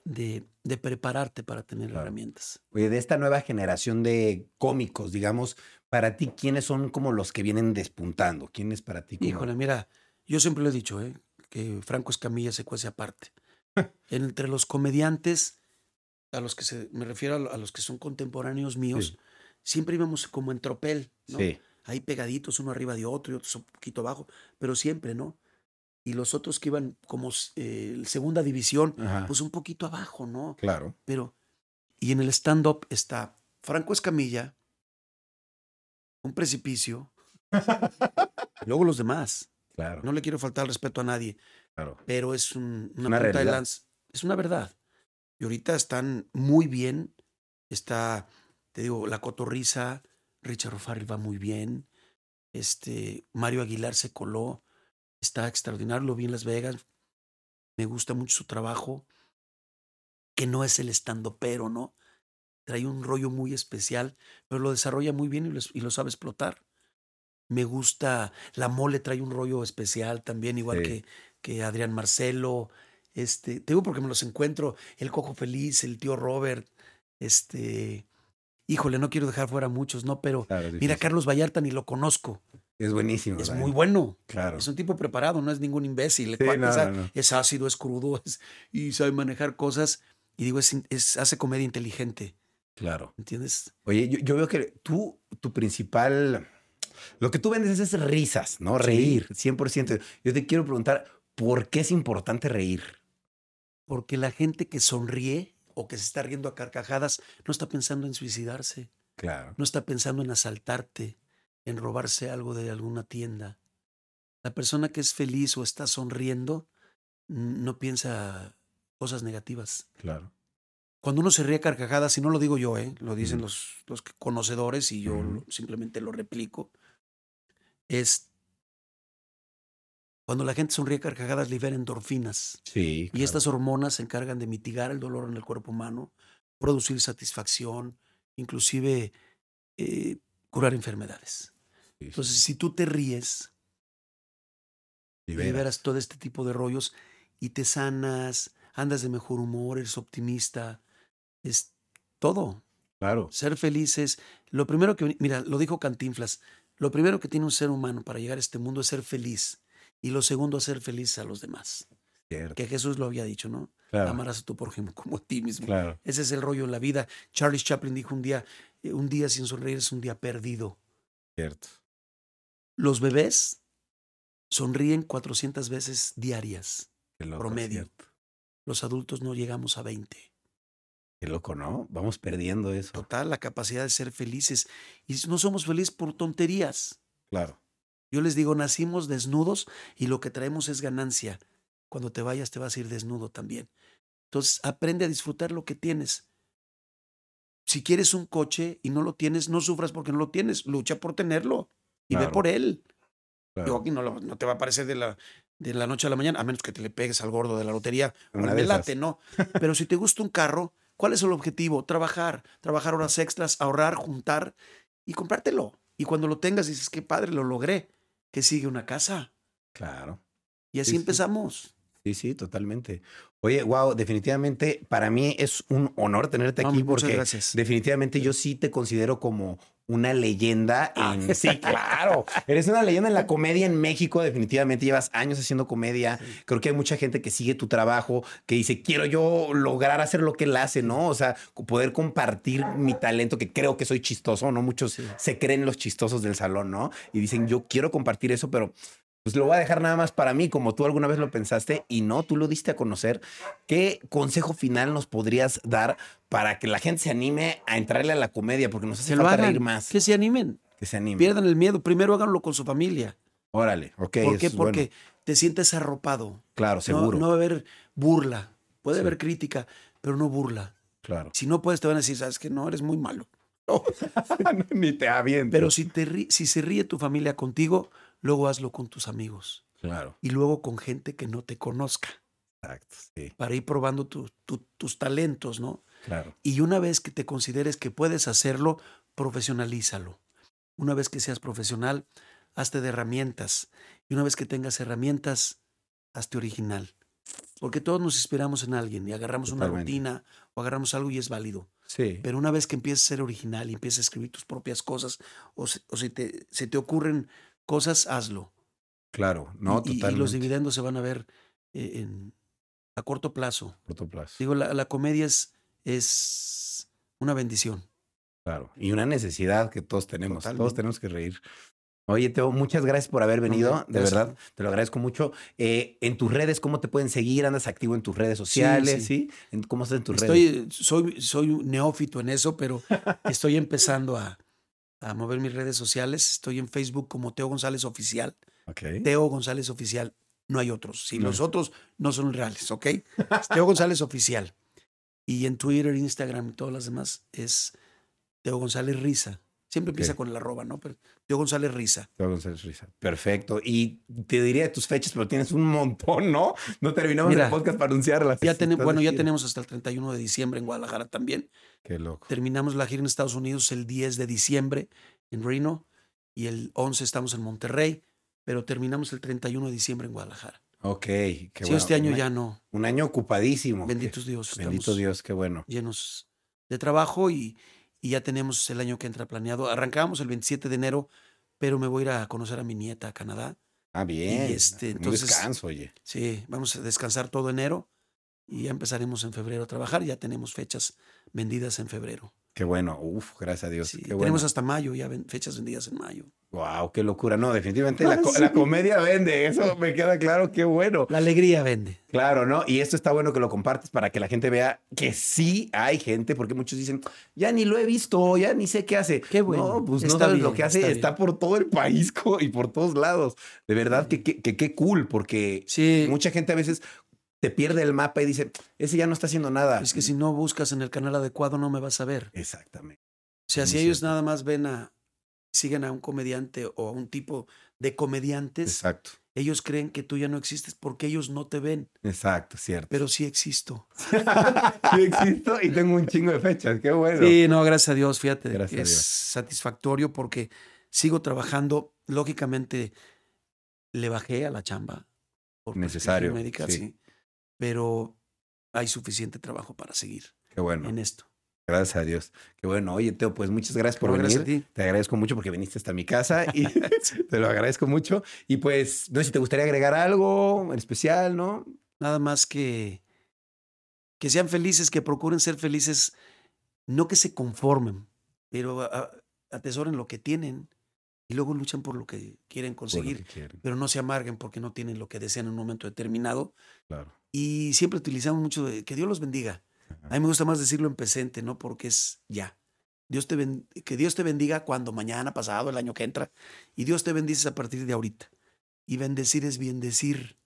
de, de prepararte para tener Claro. herramientas. Oye, de esta nueva generación de cómicos, digamos, para ti, ¿quiénes son como los que vienen despuntando? ¿Quién es para ti? Como... Híjole, mira, yo siempre lo he dicho, ¿eh? que Franco Escamilla se cuece aparte. Entre los comediantes, a los que se, me refiero a, lo- a los que son contemporáneos míos, Sí. siempre íbamos como en tropel, ¿no? Sí, Ahí pegaditos, uno arriba de otro y otros un poquito abajo, pero siempre, ¿no? Y los otros que iban como eh, segunda división, Ajá. pues un poquito abajo, ¿no? claro. Pero, y en el stand-up está Franco Escamilla, un precipicio, luego los demás. Claro, No le quiero faltar el respeto a nadie, claro. pero es un- una, una punta de lanza. Es una verdad. Y ahorita están muy bien. Está, te digo, La Cotorriza, Richard O'Farrell va muy bien. Este, Mario Aguilar se coló. Está extraordinario, lo vi en Las Vegas. Me gusta mucho su trabajo. Que no es el estando pero, ¿no? Trae un rollo muy especial, pero lo desarrolla muy bien y lo, y lo sabe explotar. Me gusta, la mole trae un rollo especial también, igual Sí. que, que Adrián Marcelo. Este, te digo porque me los encuentro, el Cojo Feliz, el tío Robert, este, híjole, no quiero dejar fuera muchos, ¿no? Pero claro, mira. Carlos Vallarta ni lo conozco, Es buenísimo. es ¿verdad? muy bueno, Claro. es un tipo preparado, no es ningún imbécil, Sí, no, es, no, ácido, es crudo, es- y sabe manejar cosas, y digo, es, hace comedia inteligente, Claro. ¿entiendes? Oye, yo, yo veo que tú, tu principal, lo que tú vendes es risas, ¿no? Reír, 100%. Yo te quiero preguntar, ¿por qué es importante reír? Porque la gente que sonríe o que se está riendo a carcajadas no está pensando en suicidarse. Claro. no está pensando en asaltarte, en robarse algo de alguna tienda. La persona que es feliz o está sonriendo no piensa cosas negativas. Claro. Cuando uno se ríe a carcajadas, y no lo digo yo, ¿eh? lo dicen los, los conocedores y yo simplemente lo replico, es cuando la gente sonríe carcajadas libera endorfinas. Sí. Y estas hormonas se encargan de mitigar el dolor en el cuerpo humano, producir satisfacción, inclusive eh, curar enfermedades. Entonces, si tú te ríes, liberas todo este tipo de rollos y te sanas, andas de mejor humor, eres optimista, es todo. Claro. Ser feliz es lo primero que, mira, lo dijo Cantinflas, lo primero que tiene un ser humano para llegar a este mundo es ser feliz y lo segundo hacer feliz a los demás. Cierto. Que Jesús lo había dicho, ¿no? Claro. Amarás a tu prójimo como a ti mismo. Claro. Ese es el rollo en la vida. Charlie Chaplin dijo un día, eh, un día sin sonreír es un día perdido. Cierto. Los bebés sonríen 400 veces diarias, loco. promedio. cierto. Los adultos no llegamos a 20. Qué loco, ¿no? Vamos perdiendo eso. Total, la capacidad de ser felices. Y no somos felices por tonterías. Claro. Yo les digo, nacimos desnudos y lo que traemos es ganancia. Cuando te vayas te vas a ir desnudo también. Entonces, aprende a disfrutar lo que tienes. Si quieres un coche y no lo tienes, no sufras porque no lo tienes. Lucha por tenerlo y ve por él. claro. Digo, aquí no, lo- no te va a aparecer de la, de la noche a la mañana, a menos que te le pegues al gordo de la lotería. Late, ¿no? Pero si te gusta un carro, ¿cuál es el objetivo? Trabajar, trabajar horas extras, ahorrar, juntar y comprártelo. Y cuando lo tengas dices, qué padre, lo logré. Que sigue una casa. Claro. Y así Sí, sí. empezamos. Sí, sí, totalmente. Oye, wow, definitivamente para mí es un honor tenerte aquí muchas porque definitivamente yo sí te considero como una leyenda Ah. en... Sí, claro. Eres una leyenda en la comedia en México, definitivamente. Llevas años haciendo comedia. Creo que hay mucha gente que sigue tu trabajo, que dice, quiero yo lograr hacer lo que él hace, ¿no? O sea, poder compartir mi talento, que creo que soy chistoso, ¿no? Muchos Sí. se creen los chistosos del salón, ¿no? Y dicen, yo quiero compartir eso, pero pues lo voy a dejar nada más para mí, como tú alguna vez lo pensaste y no, tú lo diste a conocer. ¿Qué consejo final nos podrías dar para que la gente se anime a entrarle a la comedia? Porque nos hace Que lo falta hagan, reír más. que se animen, Que se anime. pierdan el miedo. Primero háganlo con su familia. Órale, ok. ¿Por qué? es bueno. Porque te sientes arropado. Claro, No, seguro. no va a haber burla. Puede Sí. haber crítica, pero no burla. Claro. Si no puedes, te van a decir, sabes que no, eres muy malo. Ni te aviento. Pero si, te si se ríe tu familia contigo, luego hazlo con tus amigos. Claro, Y luego con gente que no te conozca, exacto, sí, para ir probando tu- tu- tus talentos, ¿no? claro. Y una vez que te consideres que puedes hacerlo, profesionalízalo. Una vez que seas profesional, hazte de herramientas. Y una vez que tengas herramientas, hazte original. Porque todos nos inspiramos en alguien y agarramos una rutina o agarramos algo y es válido. Sí, Pero una vez que empieces a ser original y empieces a escribir tus propias cosas o, se- o si te, se te ocurren cosas, hazlo. claro. No, y, y- y totalmente. los dividendos se van a ver eh, en- a corto plazo. Corto plazo. Digo, la, la comedia es, es una bendición. Claro. Y una necesidad que todos tenemos. Todos Totalmente. tenemos que reír. Oye, Teo, muchas gracias por haber venido. Hombre, de verdad, te lo agradezco mucho. Eh, en tus redes, ¿cómo te pueden seguir? ¿Andas activo en tus redes sociales? ¿Sí? sí. ¿En- ¿Cómo estás en tus redes? Estoy, soy, soy un neófito en eso, pero estoy empezando a, a mover mis redes sociales. Estoy en Facebook como Teo González Oficial. Ok. Teo González Oficial. No hay otros. Si No. los otros no son reales, ¿ok? Teo González Oficial. Y en Twitter, Instagram y todas las demás es Teo González Risa. Siempre empieza con el arroba, ¿no? Pero Teo González Risa. Teo González Risa. Perfecto. Y te diría de tus fechas, pero tienes un montón, ¿no? No terminamos Mira, el podcast para anunciarlas. Ya Estás bueno, ya tenemos hasta el 31 de diciembre en Guadalajara también. Qué loco. Terminamos la gira en Estados Unidos el 10 de diciembre en Reno y el 11 estamos en Monterrey, pero terminamos el 31 de diciembre en Guadalajara. Ok. Qué Sí, bueno. este año Un- ya no. Un año ocupadísimo. Benditos Dios. Bendito Dios, qué bueno. llenos de trabajo y, y ya tenemos el año que entra planeado. Arrancábamos el 27 de enero, pero me voy a ir a conocer a mi nieta a Canadá. Ah, bien. este, Un entonces- descanso, oye. Sí, vamos a descansar todo enero y ya empezaremos en febrero a trabajar. Ya tenemos fechas vendidas en febrero. Qué bueno. Uf, gracias a Dios. Sí, qué bueno. Tenemos hasta mayo, ya ven- fechas vendidas en mayo. Wow, qué locura. No, definitivamente la, co- Sí. la comedia vende. Eso me queda claro. Qué bueno. La alegría vende. Claro, ¿no? Y esto está bueno que lo compartes para que la gente vea que sí hay gente, porque muchos dicen, ya ni lo he visto, ya ni sé qué hace. Qué bueno, No, pues no sabes lo que hace, está por todo el país y por todos lados. De verdad que que- que qué cool, porque Sí, mucha gente a veces te pierde el mapa y dice, ese ya no está haciendo nada. es que si no buscas en el canal adecuado no me vas a ver. Exactamente. O sea, si ellos nada más ven a, siguen a un comediante o a un tipo de comediantes, Exacto. ellos creen que tú ya no existes porque ellos no te ven, Exacto, cierto. pero sí existo. sí existo y tengo un chingo de fechas. Qué bueno. Sí, no, gracias a Dios, fíjate, Gracias que a es Dios. satisfactorio porque sigo trabajando. Lógicamente, le bajé a la chamba. Por Necesario, médica, sí. sí. Pero hay suficiente trabajo para seguir Qué bueno. en esto. Gracias a Dios. Qué bueno. Oye, Teo, pues muchas gracias por venir. gracias a ti. Te agradezco mucho porque viniste hasta mi casa y te lo agradezco mucho. Y pues, no sé si te gustaría agregar algo en especial, ¿no? Nada más que que sean felices, que procuren ser felices, no que se conformen, pero a- a- atesoren lo que tienen y luego luchan por lo que quieren conseguir, que quieren. pero no se amarguen porque no tienen lo que desean en un momento determinado. Claro. Y siempre utilizamos mucho de que Dios los bendiga. A mí me gusta más decirlo en presente, ¿no? Porque es ya. Dios te que Dios te bendiga cuando mañana, pasado, el año que entra. Y Dios te bendice a partir de ahorita. Y bendecir es bien decir,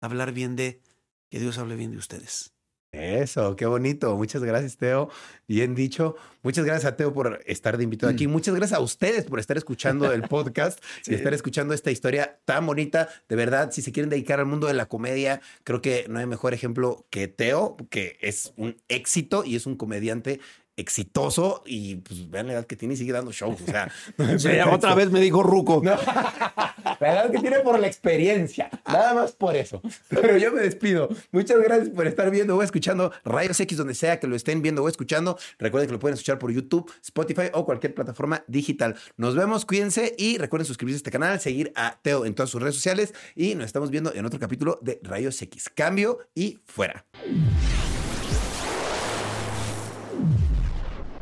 hablar bien de, que Dios hable bien de ustedes. Eso, qué bonito. Muchas gracias, Teo. Bien dicho. Muchas gracias a Teo por estar de invitado aquí. Muchas gracias a ustedes por estar escuchando el podcast Sí. y estar escuchando esta historia tan bonita. De verdad, si se quieren dedicar al mundo de la comedia, creo que no hay mejor ejemplo que Teo, que es un éxito y es un comediante exitoso y pues vean la edad que tiene y sigue dando shows. O sea, Sí, otra vez me dijo Ruco. No. La edad que tiene por la experiencia. Nada más por eso. Pero yo me despido. Muchas gracias por estar viendo o escuchando Rayos X donde sea que lo estén viendo o escuchando. Recuerden que lo pueden escuchar por YouTube, Spotify o cualquier plataforma digital. Nos vemos, cuídense y recuerden suscribirse a este canal, seguir a Teo en todas sus redes sociales y nos estamos viendo en otro capítulo de Rayos X. Cambio y fuera.